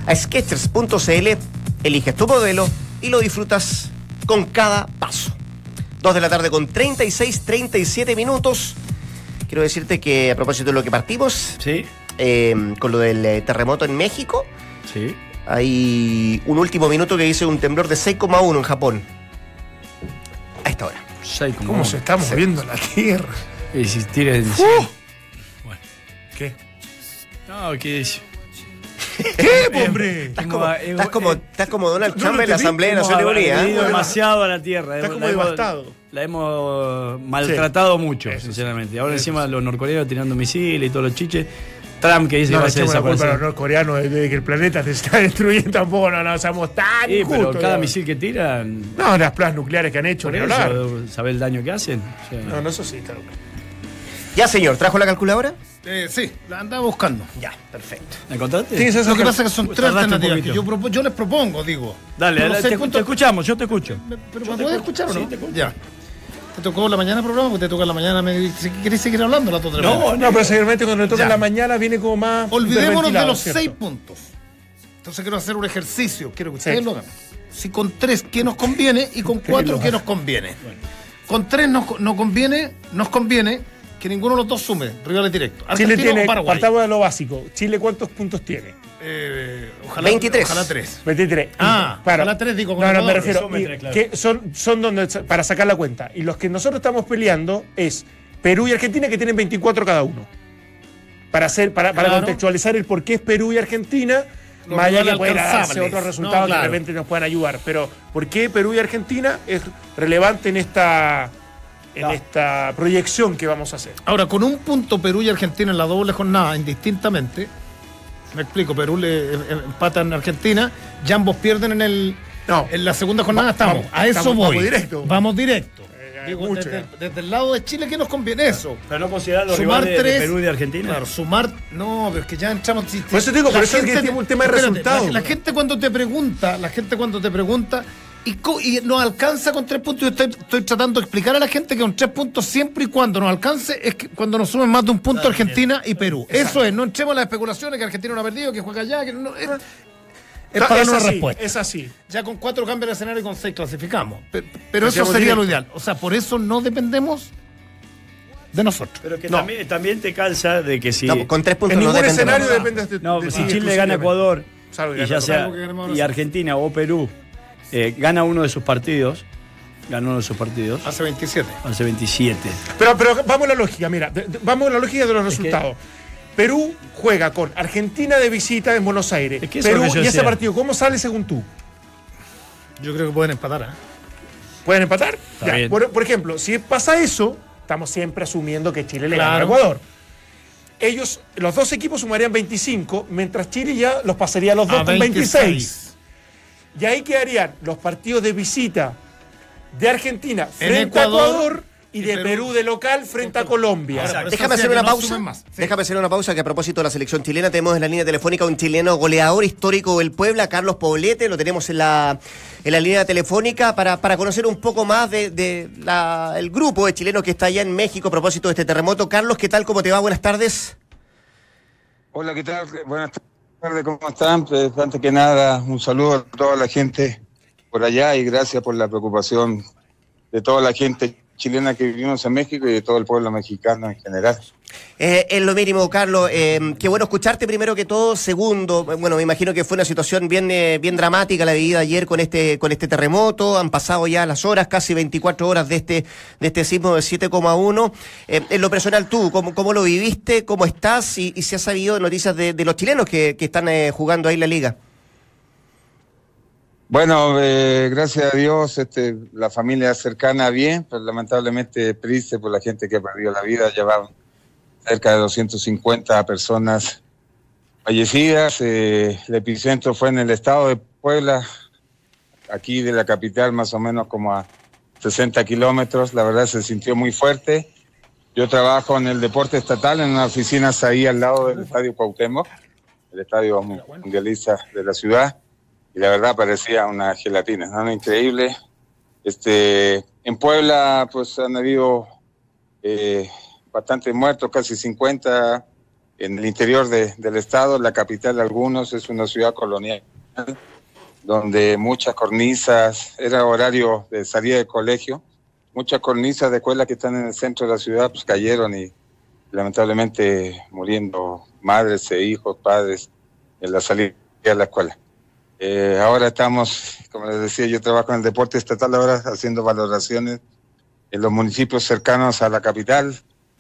a skechers.cl, eliges tu modelo y lo disfrutas con cada paso. 2 de la tarde con 36, 37 minutos. Quiero decirte que a propósito de lo que partimos, Sí, eh, con lo del eh, terremoto en México, sí. hay un último minuto que dice un temblor de 6,1 en Japón. A esta hora. Seis como ¿Cómo uno. se está moviendo la tierra? Y si tires en ¿Qué? No, es. ¿Qué, hombre? Estás como, estás como, estás como Donald Trump en la Asamblea de Naciones Unidas. ¿eh? demasiado a la tierra. Está Hemos- como la hemos- devastado. La hemos maltratado mucho, sinceramente. Ahora encima los norcoreanos tirando misiles y todos los chiches. Trump que dice que No va le a la culpa a los norcoreanos de, que el planeta se está [laughs] destruyendo. Tampoco no, no somos tan Sí, pero cada ya. misil que tiran, No, las pruebas nucleares que han hecho, por ni hablar. eso, ¿sabe el daño que hacen? O sea, No, no, eso sí, claro. Ya, señor, ¿trajo la calculadora? Eh, sí, la andaba buscando. Ya, perfecto. ¿La encontraste? Sí, eso Lo que pasa es que son Tardaste tres alternativas que yo, propo- yo les propongo, digo. Dale, Los dale, seis te, puntos- te escuchamos, yo te escucho. ¿Pero Yo me escucho, escuchar o no? sí, te escucho. Ya. ¿Te tocó la mañana el programa? Porque te toca la mañana. Me, si querés seguir hablando, la otra No, No, pero seguramente cuando le toca Ya. la mañana viene como más. Olvidémonos de hiperventilado, los ¿cierto? seis puntos. Entonces quiero hacer un ejercicio. Quiero que Sí. ustedes lo hagan. Si con tres, ¿qué nos conviene? Y con cuatro, ¿qué nos conviene? Con tres nos, no conviene, nos conviene que ninguno de los dos sume rivales directos. Chile Argentina tiene, o Paraguay. partamos de lo básico. Chile, ¿cuántos puntos tiene? Eh, ojalá, 23. Ojalá tres. 23. Ah, Para. ojalá tres, digo, con No, no, me refiero. Sume y claro. que son, son donde, para sacar la cuenta. Y los que nosotros estamos peleando es Perú y Argentina, que tienen 24 cada uno. Para, hacer, para, para Claro. contextualizar el por qué es Perú y Argentina, Los más allá que pueden darse otros No, resultados que de repente nos puedan ayudar. Pero ¿por qué Perú y Argentina es relevante en esta, en Ah. esta proyección que vamos a hacer? Ahora, con un punto Perú y Argentina en la doble jornada, indistintamente, me explico, Perú le eh, empatan a Argentina, ya ambos pierden en el No. en la segunda jornada Va- estamos. vamos, a eso estamos- voy. vamos directo. Vamos directo. Eh, Digo, mucho desde, el lado de Chile, ¿qué nos conviene eso? Pero no considerar los Sumar rivales de tres. Perú y de Argentina. Claro, sumar. No, pero es que ya entramos. si- Por eso digo, la por eso es que gente- tiene un tema de espérate, resultado. La, la gente cuando te pregunta, la gente cuando te pregunta. Y, y no alcanza con tres puntos. Yo estoy, estoy tratando de explicar a la gente que con tres puntos siempre y cuando nos alcance es que cuando nos sumen más de un punto Argentina y Perú. Eso es, no entremos en las especulaciones que Argentina no ha perdido, que juega allá, que no. Es, es para es una así, respuesta. es así. Ya con cuatro cambios de escenario y con seis clasificamos. Pe- Pero, eso sería lo ideal. O sea, por eso no dependemos de nosotros. Pero que No. también, también te calza de que si. No, con tres puntos En no ningún depende escenario depende de No, de si Chile gana. Ecuador y ya sea y. Argentina o Perú eh, gana uno de sus partidos, ganó uno de sus partidos, Hace 27. hace 27. Pero, pero vamos a la lógica, mira, de- de- vamos a la lógica de los resultados. Perú juega con Argentina de visita en Buenos Aires. Es que Perú, y ese partido, ¿cómo sale según tú? Yo creo que pueden empatar. ¿eh? ¿Pueden empatar? Está Ya, bien. Por, por ejemplo, si pasa eso, estamos siempre asumiendo que Chile le gana a. Ecuador. Ellos, los dos equipos sumarían 25, mientras Chile ya los pasaría a los dos A con 26. 26. Y ahí quedarían los partidos de visita de Argentina En frente a Ecuador y de Perú. Perú de local frente a Colombia. Ahora, Déjame hacer una no pausa. más. Sí. Déjame hacer una pausa que a propósito de la selección chilena tenemos en la línea telefónica un chileno goleador histórico del Puebla, Carlos Poblete, lo tenemos en la, en la línea telefónica para, para conocer un poco más de, de la- el grupo de chilenos que está allá en México a propósito de este terremoto. Carlos, ¿qué tal? ¿Cómo te va? Buenas tardes. Hola, ¿qué tal? Buenas tardes, ¿cómo están? Pues, antes que nada, un saludo a toda la gente por allá y gracias por la preocupación de toda la gente chilena que vivimos en México y de todo el pueblo mexicano en general. Eh, es lo mínimo, Carlos. Eh, qué bueno escucharte primero que todo. Segundo, bueno, me imagino que fue una situación bien, eh, bien dramática la vivida ayer con este, con este terremoto. Han pasado ya las horas, casi 24 horas de este, de este sismo de 7,1. Eh, en lo personal, tú, ¿cómo, cómo lo viviste? ¿Cómo estás? Y, si has sabido noticias de, de los chilenos que, que están eh, jugando ahí la liga. Bueno, eh, gracias a Dios, este, la familia cercana bien, pero lamentablemente triste por la gente que ha perdido la vida. Ya van cerca de 250 personas fallecidas. Eh, el epicentro fue en el estado de Puebla, aquí de la capital, más o menos como a 60 kilómetros. La verdad se sintió muy fuerte. Yo trabajo en el deporte estatal, en unas oficinas ahí al lado del Estadio Cuauhtémoc, el estadio mundialista de la ciudad y la verdad parecía una gelatina, ¿no? Increíble. Este, en Puebla, pues han habido eh, bastantes muertos, casi 50 en el interior de- del estado, la capital de algunos es una ciudad colonial, donde muchas cornisas, era horario de salida de colegio, muchas cornisas de escuelas que están en el centro de la ciudad, pues cayeron y lamentablemente muriendo madres e hijos, padres en la salida de la escuela. Eh, ahora estamos, como les decía, yo trabajo en el deporte estatal ahora haciendo valoraciones en los municipios cercanos a la capital,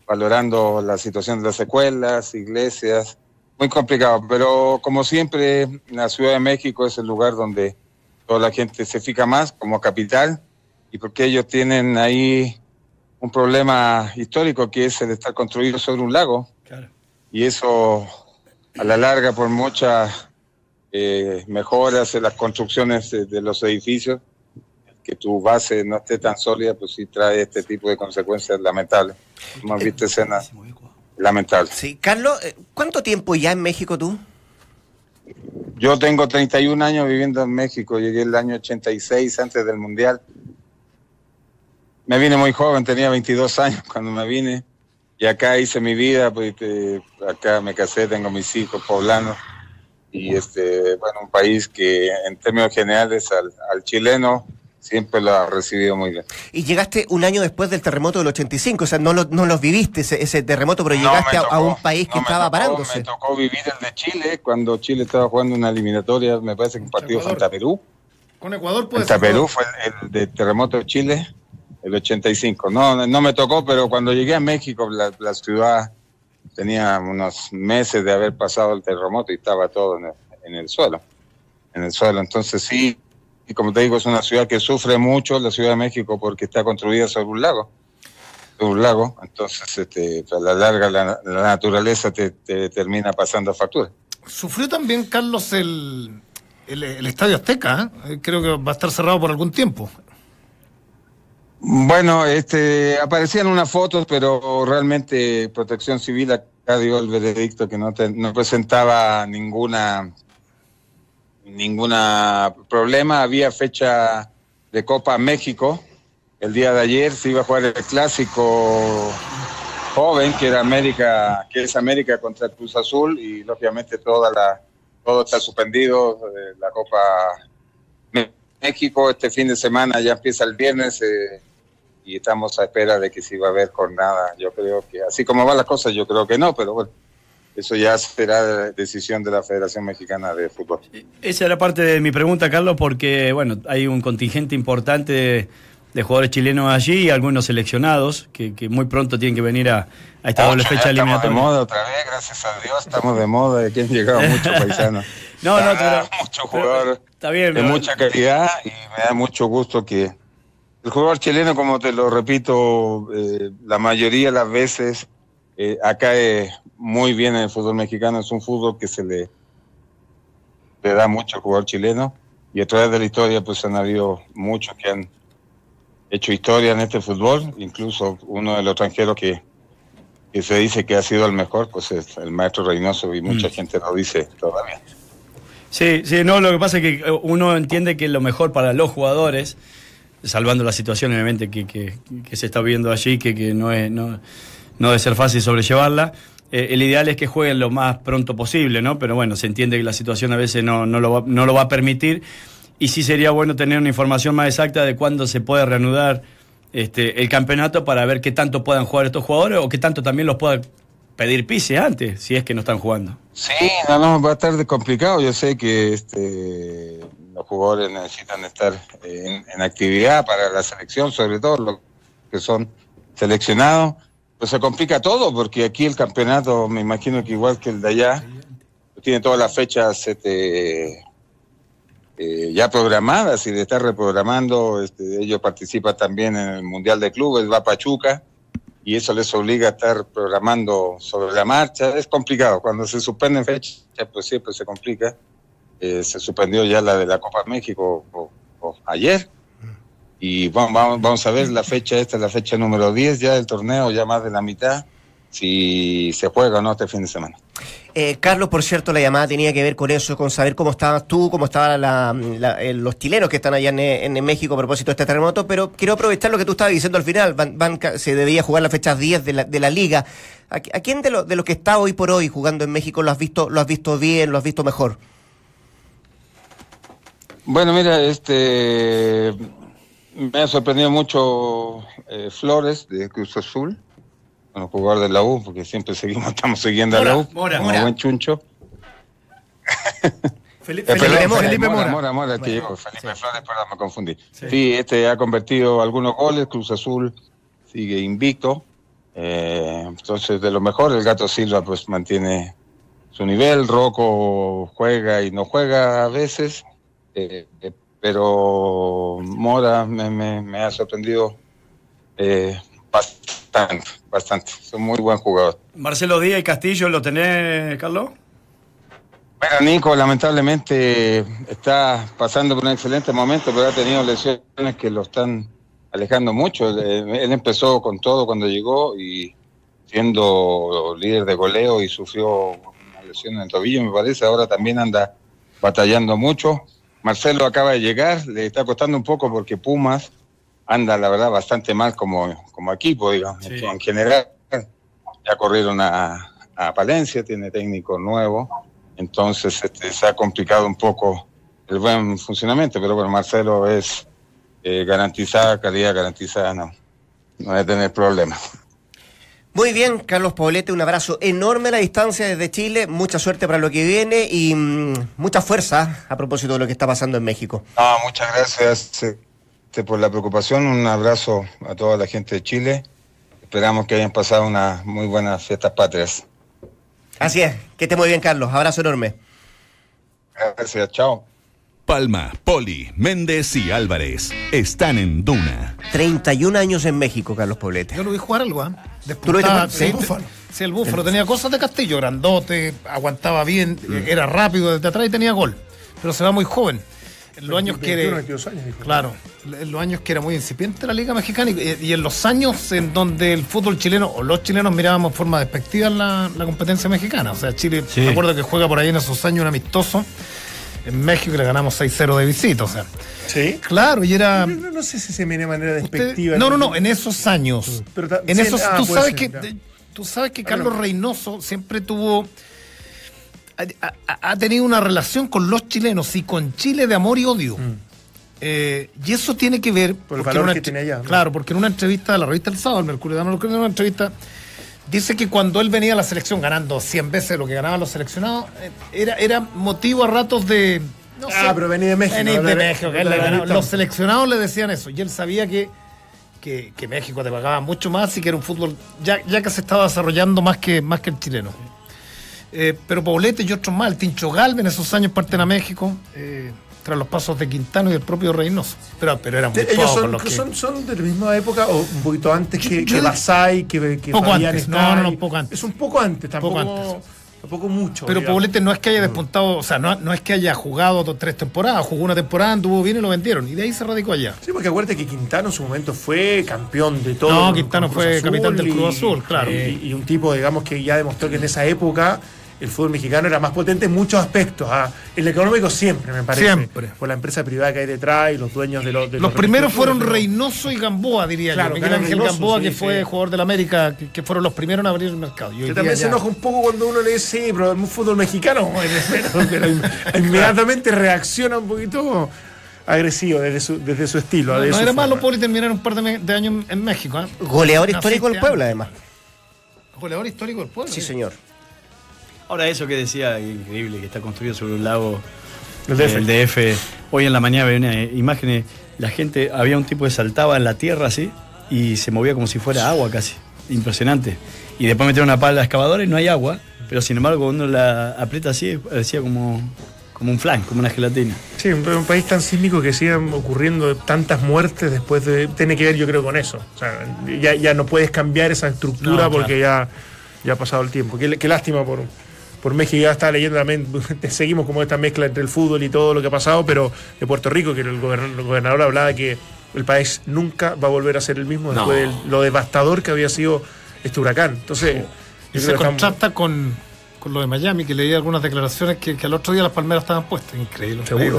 valorando la situación de las escuelas, iglesias, muy complicado, pero como siempre, la Ciudad de México es el lugar donde toda la gente se fija más como capital y porque ellos tienen ahí un problema histórico que es el estar construido sobre un lago Claro. y eso a la larga por muchas eh, mejoras en las construcciones de, de los edificios, que tu base no esté tan sólida, pues sí trae este tipo de consecuencias lamentables. Hemos visto escenas lamentables. Sí, Carlos, eh, ¿cuánto tiempo ya en México tú? Yo tengo 31 años viviendo en México, llegué el año 86 antes del Mundial. Me vine muy joven, tenía 22 años cuando me vine y acá hice mi vida, pues eh, acá me casé, tengo mis hijos poblanos y este, bueno, un país que en términos generales al, al chileno siempre lo ha recibido muy bien. Y llegaste un año después del terremoto del 85, o sea, no lo, no los viviste ese, ese terremoto, pero No llegaste me a, a tocó, un país que no estaba tocó, parándose. Me tocó vivir el de Chile cuando Chile estaba jugando una eliminatoria, me parece que un partido Ecuador. frente a Perú. Con Ecuador puede Frente ser. Perú fue el, el de terremoto de Chile, el 85. No, no me tocó, pero cuando llegué a México, la, la ciudad tenía unos meses de haber pasado el terremoto y estaba todo en el, suelo. En el suelo. Entonces sí, y como te digo, es una ciudad que sufre mucho, la Ciudad de México, porque está construida sobre un lago. Sobre un lago. Entonces, este, a la larga, la, naturaleza te, te termina pasando factura. Sufrió también, Carlos, el, el, el Estadio Azteca. ¿eh? Creo que va a estar cerrado por algún tiempo. Bueno, este, aparecían unas fotos, pero realmente Protección Civil acá dio el veredicto que no, te- no presentaba ninguna ninguna problema. Había fecha de Copa México. El día de ayer se iba a jugar el clásico joven, que era América, que es América contra Cruz Azul, y lógicamente toda la, todo está suspendido, eh, la Copa México este fin de semana ya empieza el viernes eh, y estamos a espera de que si va a haber jornada. Yo creo que así como van las cosas, yo creo que no, pero bueno, eso ya será decisión de la Federación Mexicana de Fútbol. Esa era parte de mi pregunta, Carlos, porque bueno, hay un contingente importante de, de jugadores chilenos allí y algunos seleccionados que, que muy pronto tienen que venir a, a esta doble Ocho, ya fecha estamos de eliminatoria. moda otra vez, gracias a Dios, estamos de moda, aquí han llegado muchos [laughs] paisanos. No, no, La verdad, pero- mucho pero- jugador está bien, de pero- mucha calidad y me da mucho gusto que el jugador chileno, como te lo repito, eh, la mayoría de las veces eh, acá es muy bien en el fútbol mexicano, es un fútbol que se le, le da mucho al jugador chileno y a través de la historia pues han habido muchos que han hecho historia en este fútbol, incluso uno de los extranjeros que, que se dice que ha sido el mejor, pues es el maestro Reynoso y mucha Mm. gente lo dice todavía. Sí, sí, no, lo que pasa es que eh, uno entiende que lo mejor para los jugadores, salvando la situación obviamente que, que- se está viendo allí, que, que no, es, no, no debe ser fácil sobrellevarla, eh, el ideal es que jueguen lo más pronto posible, ¿no? Pero bueno, se entiende que la situación a veces no, no, lo, va, no lo va a permitir y sí sería bueno tener una información más exacta de cuándo se puede reanudar este, el campeonato para ver qué tanto puedan jugar estos jugadores o qué tanto también los pueda pedir pise antes, si es que no están jugando. Sí, no, no, va a estar complicado. Yo sé que este, los jugadores necesitan estar en, actividad para la selección, sobre todo los que son seleccionados. Pues se complica todo porque aquí el campeonato, me imagino que igual que el de allá, tiene todas las fechas este, eh, ya programadas y de estar reprogramando, este, ellos participan también en el Mundial de Clubes, va Pachuca y eso les obliga a estar programando sobre la marcha. Es complicado, cuando se suspenden fechas, pues siempre se complica. Eh, se suspendió ya la de la Copa México ayer. Y vamos, vamos, vamos a ver la fecha, esta es la fecha número 10 ya del torneo, ya más de la mitad, si se juega o no este fin de semana. Eh, Carlos, por cierto, la llamada tenía que ver con eso, con saber cómo estabas tú, cómo estaban la- la- eh, los chilenos que están allá en, en México a propósito de este terremoto, pero quiero aprovechar lo que tú estabas diciendo al final. Van, van se debía jugar las fechas 10 de la, de la liga. ¿A, a quién de, lo- de los que está hoy por hoy jugando en México lo has visto, lo has visto bien, lo has visto mejor? Bueno, mira, este me ha sorprendido mucho eh, Flores de Cruz Azul, bueno, jugador de la U, porque siempre seguimos, [laughs] estamos siguiendo a la U, Mora, como Mora. buen chuncho. [laughs] Felipe, Felipe Mora. Felipe Mora, Mora. Mora, que llegó, Felipe Flores, perdón, me confundí. Sí. este ha convertido algunos goles, Cruz Azul sigue invicto. eh, entonces, de lo mejor, el Gato Silva pues mantiene su nivel, Rocco juega y no juega a veces, eh, eh, pero Mora me, me- me ha sorprendido eh, bastante, bastante. Es un muy buen jugador. Marcelo Díaz y Castillo, ¿lo tenés, Carlos? Bueno, Nico lamentablemente está pasando por un excelente momento, pero ha tenido lesiones que lo están alejando mucho. Él, él empezó con todo cuando llegó y siendo líder de goleo y sufrió una lesión en el tobillo, me parece. Ahora también anda batallando mucho. Marcelo acaba de llegar, le está costando un poco porque Pumas anda, la verdad, bastante mal como, como equipo, digamos, Sí. en general. Ya corrieron a, a Palencia, tiene técnico nuevo. Entonces este, se ha complicado un poco el buen funcionamiento, pero bueno, Marcelo es eh, garantizada, calidad garantizada, no, no debe tener problemas. Muy bien, Carlos Poblete, un abrazo enorme a la distancia desde Chile, mucha suerte para lo que viene y mm, mucha fuerza a propósito de lo que está pasando en México. No, muchas gracias este, por la preocupación, un abrazo a toda la gente de Chile. Esperamos que hayan pasado unas muy buenas fiestas patrias. Así es, que esté muy bien, Carlos, abrazo enorme. Gracias, chao. Palma, Poli, Méndez y Álvarez están en Duna. 31 años en México, Carlos Poblete. Yo lo vi jugar algo, ¿ah? ¿Tú lo viste jugar? Sí, el búfalo. Sí, el búfalo. Tenía cosas de Castillo, grandote, aguantaba bien, eh, era rápido desde atrás y tenía gol. Pero se va muy joven. En los años que 21, era, 22 años, dijo. Claro, en los años que era muy incipiente la Liga Mexicana y, y en los años en donde el fútbol chileno o los chilenos mirábamos de forma despectiva la, la competencia mexicana. O sea, Chile, Sí. me acuerdo que juega por ahí en esos años un amistoso en México y le ganamos 6-0 de visita. O sea, Sí. claro, y era. No, no sé si se me de manera Usted- despectiva. no, no, no, en esos años. Pero ta- en sí, esos, ah, tú sabes ser, que tú sabes que Carlos no. Reynoso siempre tuvo ha, tenido una relación con los chilenos y con Chile de amor y odio. Eh, y eso tiene que ver Mm. Por el valor una que tiene allá, ¿no? Claro, porque en una entrevista de la revista El Sábado, el Mercurio de en una entrevista dice que cuando él venía a la selección ganando 100 veces lo que ganaban los seleccionados, era, era motivo a ratos de no Ah, pero venía de México, Venís ¿no? de México, que de él le la ganaba. lista. Los seleccionados le decían eso. Y él sabía que, que, que México te pagaba mucho más y que era un fútbol ya, ya que se estaba desarrollando más que, más que el chileno. Eh, pero Poblete y otros más, el Tincho Galvez en esos años parten a México, eh, tras los pasos de Quintano y del propio Reynoso. Pero, pero eran muy Ellos son, los que- son, son de la misma época o un poquito antes que, que Basay, que, que Poco Fabián antes, no, no, no, poco antes. Es un poco antes, tampoco, antes. tampoco mucho. Pero digamos. Poblete no es que haya despuntado, o sea, no, no es que haya jugado dos, tres temporadas, jugó una temporada, anduvo bien y lo vendieron. Y de ahí se radicó allá. Sí, porque acuérdate que Quintano en su momento fue campeón de todo. No, Quintano fue Azul capitán del Cruz Azul, claro. Y un tipo, digamos, que ya demostró que en esa época el fútbol mexicano era más potente en muchos aspectos. ah. El económico siempre, me parece. Siempre. Por la empresa privada que hay detrás y los dueños de los. de Los primeros fueron pero- Reynoso y Gamboa, diría Claro, yo. Miguel Ángel Reynoso, Gamboa, sí, que fue sí. jugador del América, que, que fueron los primeros en abrir el mercado. Y hoy Que también se enoja un poco cuando uno le dice, sí, pero el fútbol mexicano, [laughs] pero, [laughs] inmediatamente reacciona un poquito agresivo desde su, desde su estilo. No, de no su era malo terminar un par de, años en México. ¿eh? Goleador Una histórico del antes. además. Goleador histórico del pueblo. Sí, señor. Ahora eso que decía, increíble, que está construido sobre un lago, El DF. el DF. Hoy en la mañana una imagen, la gente, había un tipo que saltaba en la tierra así y se movía como si fuera agua casi. Impresionante. Y después metieron una pala excavadora y no hay agua, pero sin embargo cuando uno la aprieta así, parecía como, como un flan, como una gelatina. Sí, un, un país tan sísmico que sigan ocurriendo tantas muertes después de. Tiene que ver, yo creo, con eso. O sea, ya, ya no puedes cambiar esa estructura No, porque ya, ya ha pasado el tiempo. Qué, qué lástima por, por México. Ya estaba leyendo también. [laughs] Seguimos como esta mezcla entre el fútbol y todo lo que ha pasado, pero de Puerto Rico, que el gobernador, el gobernador hablaba que el país nunca va a volver a ser el mismo después de lo devastador que había sido este huracán. Entonces. Y se contrasta con, con lo de Miami, que leí algunas declaraciones que, que al otro día las palmeras estaban puestas. Increíble. Seguro.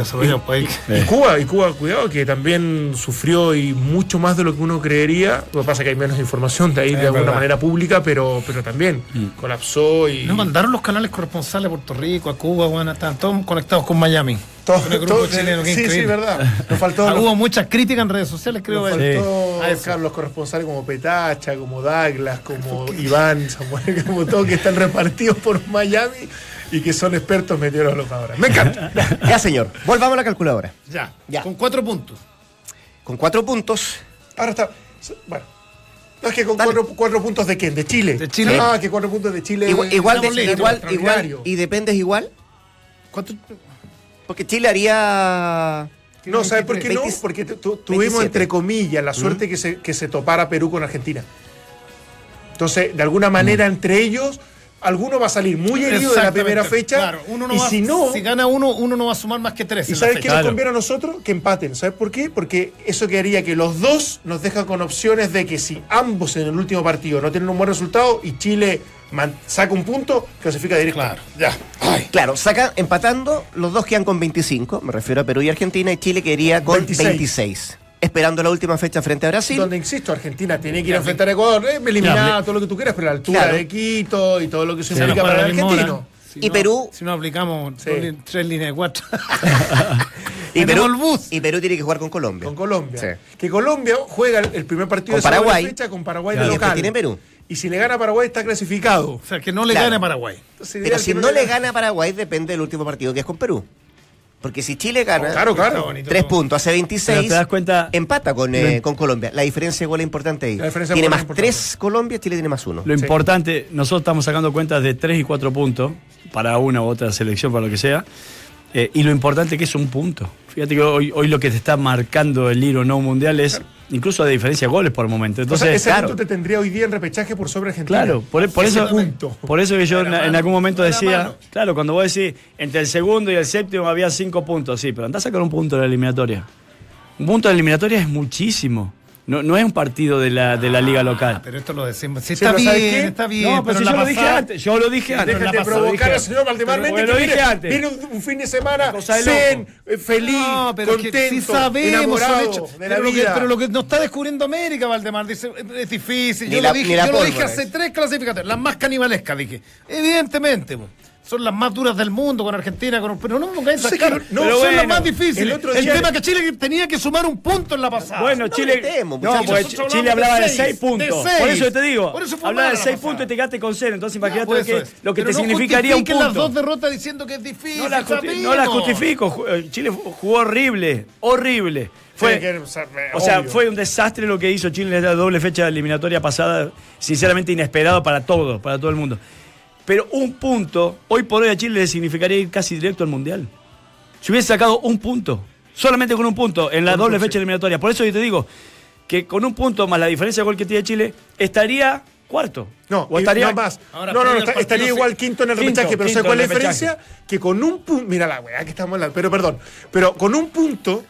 que- Y Cuba, y Cuba, cuidado, que también sufrió y mucho más de lo que uno creería. Lo que pasa es que hay menos información de ahí Es de alguna verdad. manera pública, pero, pero también colapsó y. Nos mandaron los canales corresponsales a Puerto Rico, a Cuba, bueno, estaban todos conectados con Miami. Todo, con el grupo todo- chileno, sí, sí, verdad. Nos faltó, [laughs] Ah, Hubo muchas críticas en redes sociales, creo. nos faltó a eso. buscar los corresponsales como Petacha, como Douglas, como Iván, Samuel, [laughs] como todos que están repartidos por Miami y que son expertos meteorólogos ahora. Me encanta. [laughs] Ya, señor. Volvamos a la calculadora. Ya, Ya. con cuatro puntos. Con cuatro puntos. Ahora está. Bueno. No es que con cuatro, cuatro puntos de quién? De Chile. De Chile. Ah, que cuatro puntos de Chile. Igual, igual, de- igual, igual. ¿Y dependes igual? ¿Cuánto? Porque Chile haría. No, ¿sabes por qué no? 20, Porque tu- tu- tuvimos, 27. entre comillas, la suerte que, se, que se topara Perú con Argentina. Entonces, de alguna manera, entre ellos, alguno va a salir muy herido de la primera fecha. Claro, uno no y va, si no, si gana uno, uno no va a sumar más que tres. ¿y en sabes qué nos conviene a nosotros? Que empaten. ¿Sabes por qué? Porque eso que haría que los dos nos deja con opciones de que si ambos en el último partido no tienen un buen resultado y Chile saca un punto, clasifica directo. Claro, ya. Ay. Claro, saca, empatando, los dos quedan con 25, me refiero a Perú y Argentina, y Chile quedaría con 26. 26. Esperando la última fecha frente a Brasil. Donde, insisto, Argentina tiene que ir a enfrentar a Ecuador, eh, eliminada, todo lo que tú quieras, pero la altura Claro. de Quito y todo lo que Se implica para para el argentino. hora. Si Y no- Perú- Si no aplicamos Sí. tres líneas de cuatro. [laughs] y, Perú el bus. y Perú tiene que jugar con Colombia. Con Colombia. Sí. Que Colombia juega el, primer partido Con de Paraguay. fecha con Paraguay de local. tiene Perú. Y si le gana Paraguay está clasificado. O sea, que no le Claro. gane a Paraguay. Entonces, Pero si no le gana a Paraguay, depende del último partido que es con Perú. Porque si Chile gana Claro, claro. tres puntos, hace 26, Pero te das cuenta- empata con, eh, con Colombia. La diferencia igual es importante ahí. La diferencia Tiene más tres Colombia, Chile tiene más uno. Lo importante, nosotros estamos sacando cuentas de 3 y 4 puntos para una u otra selección, para lo que sea. Eh, y lo importante que es un punto. Fíjate que hoy, hoy lo que te está marcando el libro no mundial es incluso de diferencia de goles por momento. O Entonces, sea, ese claro. punto te tendría hoy día en repechaje por sobre Argentina. Claro, por, por eso, punto. por eso que yo en, en algún momento decía, mano. claro, cuando vos decís, entre el segundo y el séptimo había cinco puntos, sí, pero andá a sacar un punto de la eliminatoria. Un punto de la eliminatoria es muchísimo. No, no es un partido de la, de la liga local. Pero esto lo decimos. Sí, está pero ¿sabes bien, está bien. No, pero, si la yo lo dije antes, yo lo dije antes. Déjate pasada, provocar al señor Valdemar Pero Méndez lo que dije viene, antes. viene un, un fin de semana zen, eh, feliz, No, pero que contento, sabemos, de la pero, lo que, pero lo que nos está descubriendo América, Valdemar, dice, es difícil. Yo la- lo dije, yo lo dije hace es. tres clasificatorias, las más canibalescas, dije. Evidentemente, po. Son las más duras del mundo con Argentina, con, pero no me pongáis a Sí, sacar. no, son pero las bueno, más difíciles. el El, otro tema es que Chile tenía que sumar un punto en la pasada. Bueno, No Chile. no, porque Chile hablamos hablaba de de seis, 6 puntos. de seis. Por eso te digo. Por eso fue hablaba de mala la 6 pasada. puntos y te quedaste con 0. Entonces imagínate pues, lo que, es. lo que Pero te no significaría un punto. las dos derrotas diciendo que es difícil. No la, justi- no la justifico. Ju- eh, Chile jugó horrible, horrible. Fue, que o sea, obvio. fue un desastre lo que hizo Chile en la doble fecha eliminatoria pasada, sinceramente inesperado para todos, para todo el mundo. Pero un punto, hoy por hoy a Chile le significaría ir casi directo al Mundial. Si hubiese sacado un punto, solamente con un punto en la Con doble fecha eliminatoria. Por eso yo te digo que con un punto más la diferencia de gol que tiene Chile, estaría cuarto. No, o estaría no más. Ahora, no, no, no, estaría igual quinto en el Quinto, repechaje, pero ¿sabes cuál es la diferencia? Que con un punto, mira la weá que estamos hablando, pero perdón, pero con un punto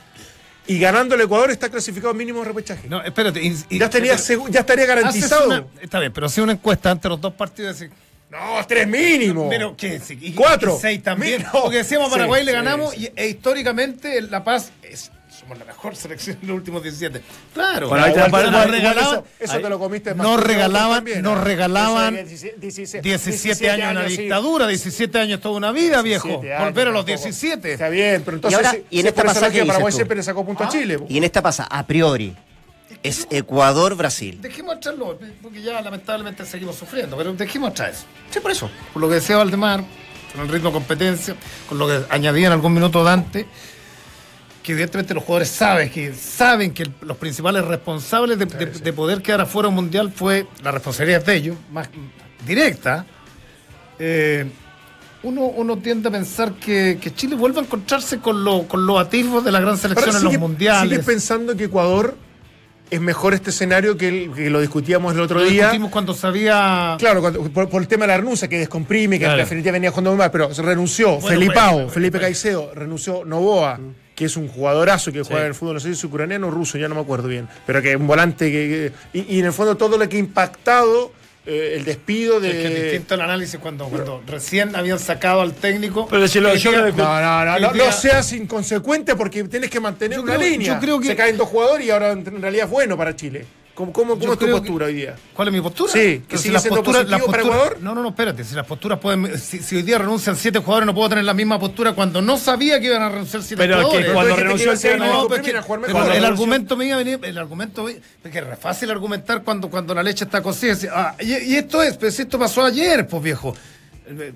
y ganando el Ecuador está clasificado mínimo de repechaje. No, espérate. y- y- ya, tenía espérate. segu- ya estaría garantizado. una- está bien, pero hace una encuesta ante los dos partidos. y No, tres mínimo. Pero, ¿qué? Sí, y- Cuatro. y seis también. No. Porque decíamos a Paraguay Sí, le sí, ganamos sí. y e históricamente La Paz es somos la mejor [laughs] selección en los últimos 17. Claro. Bueno, ahí te para- nos regalaban, eso, eso ahí- te lo comiste más nos regalaban, también, nos ¿no? regalaban Eso de 17, 17 años en la sí. dictadura, 17 años toda una vida, viejo. 17 años, Volver a los tampoco. 17. Está bien, pero entonces. Y ahora, sí, y en sí, esta pasada Paraguay siempre le sacó punto a Chile. Y en esta pasa, a priori, es Ecuador-Brasil. Dejemos atrás lo- porque ya lamentablemente seguimos sufriendo, pero dejemos atrás eso. Sí, por eso. Por lo que decía Valdemar, con el ritmo de competencia, con lo que añadía en algún minuto Dante, que evidentemente los jugadores saben que, saben que los principales responsables de, de- de poder quedar afuera un mundial fue la responsabilidad de ellos, más directa. Eh, uno, uno tiende a pensar que, que Chile vuelve a encontrarse con, lo- con los atisbos de la gran selección Ahora, en los mundiales. ¿Sigues pensando que Ecuador es mejor este escenario que, el- que lo discutíamos el otro Lo día? discutimos cuando sabía. Claro, cuando- por, por el tema de la renuncia, que descomprime, que Claro. en definitiva venía jugando muy mal, pero se renunció Bueno, Felipao, bueno, Felipe bueno. Caicedo, renunció Novoa, que es un jugadorazo que juega Sí. en el fútbol, no sé si es ucraniano o ruso, ya no me acuerdo bien, pero que es un volante que... que- y, y en el fondo todo lo que ha impactado eh, el despido de... Es que es distinto el análisis cuando, cuando recién habían sacado al técnico. Pero si lo- de- No, no, no, Hoy no, día- no seas inconsecuente porque tienes que mantener Yo una creo- línea. yo creo que- Se caen dos jugadores y ahora en realidad es bueno para Chile. ¿Cómo, cómo, cómo es tu postura que- hoy día? ¿Cuál es mi postura? Sí, que Pero siendo positivo para Ecuador. No, no, no, espérate. Si las posturas pueden. Si, si hoy día renuncian siete jugadores, no puedo tener la misma postura cuando no sabía que iban a renunciar siete Pero que jugadores. cuando Entonces, renunció ¿qué el No, pero es mira, que- jugar pero mejor. el renunció- argumento me iba a venir, el argumento, es re fácil argumentar cuando, cuando la leche está cocida. Ah, y, y esto es, pero si esto pasó ayer, pues viejo.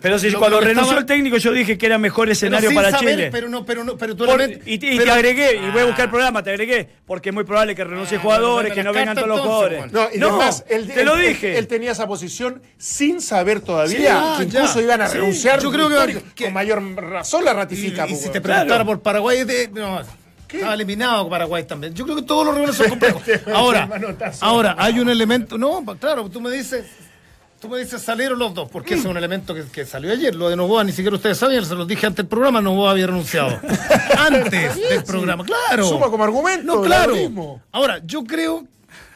Pero si Lo- cuando lo renunció estaba- el técnico yo dije que era mejor escenario para saber, Chile. Pero no, pero no, pero tú Por- y, y te pero- agregué, y voy a buscar el Ah, programa, te agregué, porque es muy probable que renuncie Ah, jugadores, que no vengan todos los jugadores. No, y además, él, te lo él- dije. Él, tenía esa posición sin saber todavía Sí, ah, que incluso ya. iban a Sí, renunciar. yo creo que- que- con mayor razón la Y, ratifica. y pues, si te preguntara Claro. por Paraguay, de- no, estaba eliminado Paraguay también. Yo creo que todos los rivales son complejos. [laughs] Ahora, ahora hay un elemento. No, claro, tú me dices. Tú me dices salieron los dos, porque ese es un elemento que, que salió ayer. Lo de Novoa ni siquiera ustedes sabían, se los dije antes del programa, Novoa había renunciado. [laughs] antes del programa, claro. Suma como argumento, No, claro. mismo. Ahora, yo creo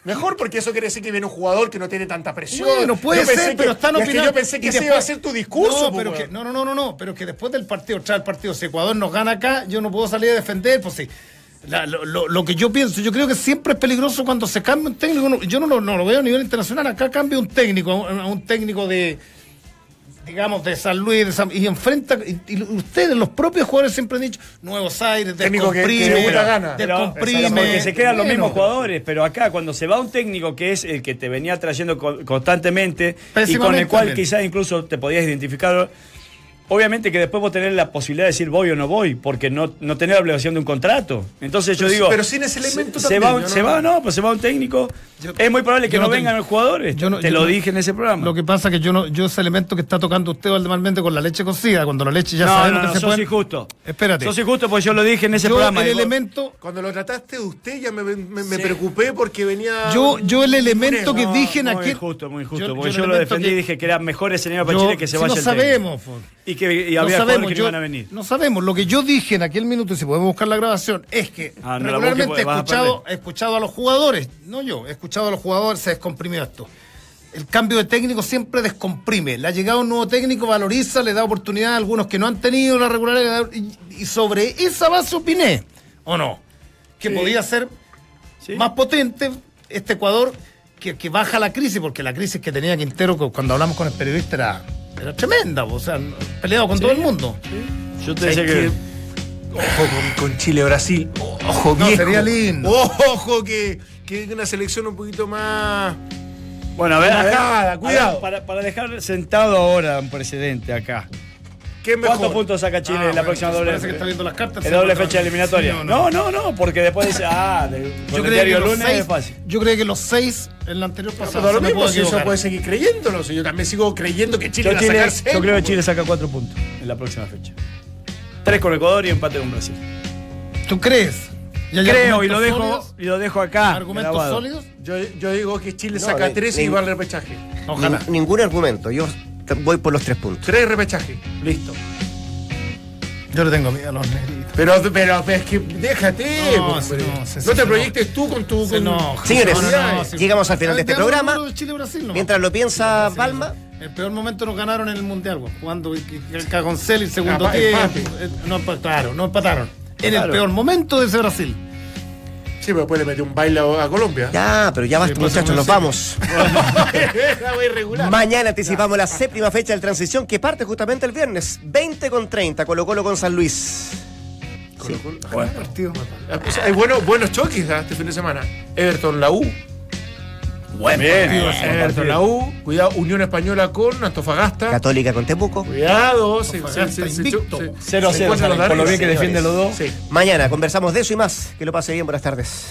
Mejor porque eso quiere decir que viene un jugador que no tiene tanta presión. Bueno, puede ser, que- pero están es que opinando. yo pensé que ese después- iba a ser tu discurso. No, pues, pero que, no, no, no, no, pero que después del partido, tras el partido, si Ecuador nos gana acá, yo no puedo salir a defender, pues sí. La- lo, lo- lo que yo pienso, yo creo que siempre es peligroso cuando se cambia un técnico. no- yo no lo, no lo veo a nivel internacional. Acá cambia un técnico, a un, técnico de, digamos, de San Luis, de San- y enfrenta. Y, y ustedes, los propios jugadores, siempre han dicho nuevos aires, Técnico que- que gana. Pero- porque se quedan los mismos jugadores, pero acá cuando se va un técnico que es el que te venía trayendo co- constantemente y con el cual también. quizás incluso te podías identificar, obviamente que después vos tenés la posibilidad de decir voy o no voy, porque no, no tenés la obligación de un contrato. Entonces yo digo... pero sin ese elemento se, también, va, no- se va, no, pues se va un técnico. Yo- es muy probable que no, no vengan los jugadores. yo no- te yo lo no- dije en ese programa. Lo que pasa que yo no, yo ese elemento que está tocando usted Valdemarmente con la leche cocida, cuando la leche ya no, sabemos no, no, que se sos puede. injusto. Espérate. Sos injusto porque yo lo dije en ese Yo programa. el digo, elemento, Cuando lo trataste de usted ya me, me- me preocupé porque venía. yo, yo el elemento que dije en muy aquel. injusto, muy injusto. Porque yo lo defendí y dije que era mejor escenario para Chile que se vaya no sabemos, po. Y que y no había sabemos, que yo- no iban a venir. no sabemos. Lo que yo dije en aquel minuto, y si podemos buscar la grabación, es que Ah, no la regularmente porque he vas a escuchado, he escuchado a los jugadores, no yo, he escuchado a los jugadores, se descomprimió esto. El cambio de técnico siempre descomprime. Le ha llegado un nuevo técnico, valoriza, le da oportunidad a algunos que no han tenido la regularidad. Y, y sobre esa base opiné, ¿o no? Que podía ser Sí. más potente este Ecuador que, que baja la crisis, porque la crisis que tenía Quintero cu- cuando hablamos con el periodista era, era tremenda, o sea, peleado con todo el mundo. Yo te decía que. que- Ojo con, con Chile-Brasil. Ojo, No, viejo. sería lindo. Ojo, que, que una selección un poquito más. Bueno, a ver, a ver, Relajada, a ver, cuidado. para, para dejar sentado ahora un precedente acá. ¿Qué mejor? ¿Cuántos puntos saca Chile Ah, en la bueno, próxima doble parece que está viendo las cartas, la doble fecha eliminatoria? Sí no? no. no, no, porque después dice, ah, Yo el creo, que diario los lunes seis, es fácil. yo creo que los seis en la anterior pasada. da lo mismo, si eso puede seguir creyéndolo. si yo también sigo creyendo que Chile Yo, va a sacar yo seis, creo que. Chile saca cuatro puntos en la próxima fecha. Tres con Ecuador y empate con Brasil. ¿Tú crees? ¿Y hay Creo y lo dejo, sólidos? y lo dejo acá. ¿Argumentos grabado. sólidos? Yo, yo digo que Chile No, saca ni- tres y va al repechaje. Ojalá. Nin- ningún argumento. Yo voy por los tres puntos. Tres repechaje. Listo. Yo le tengo miedo a los negritos. Pero, pero, es que déjate. No, pues, hombre. no, no te se proyectes tú con tu. Se con-. Señores, No, no, no, sí. llegamos al final de este programa. Mientras lo piensa Sí, Palma, El peor momento nos ganaron en el Mundial, güey, el cagoncel y el segundo Ah. Eh, No, empa- claro, no empataron. En el peor momento de ese Brasil. Sí, pero después le metió un baile a, Colombia. Ya, pero ya basta, Sí, muchachos, nos vamos. [laughs] Mañana anticipamos la séptima fecha del transición que parte justamente el viernes, 20 con 30, Colo Colo con San Luis. Buen partido. O sea, Hay buenos, buenos choques ¿ah? este fin de semana. Everton la U. Buen partido. Everton la U. Cuidado, Unión Española con Antofagasta. Católica con Temuco. Cuidado, se, Antofagasta se- se- se- invicto. se- 0-0 se encuentran salen, los por lo bien que defienden los dos. Sí. Mañana conversamos de eso y más. Que lo pase bien, buenas tardes.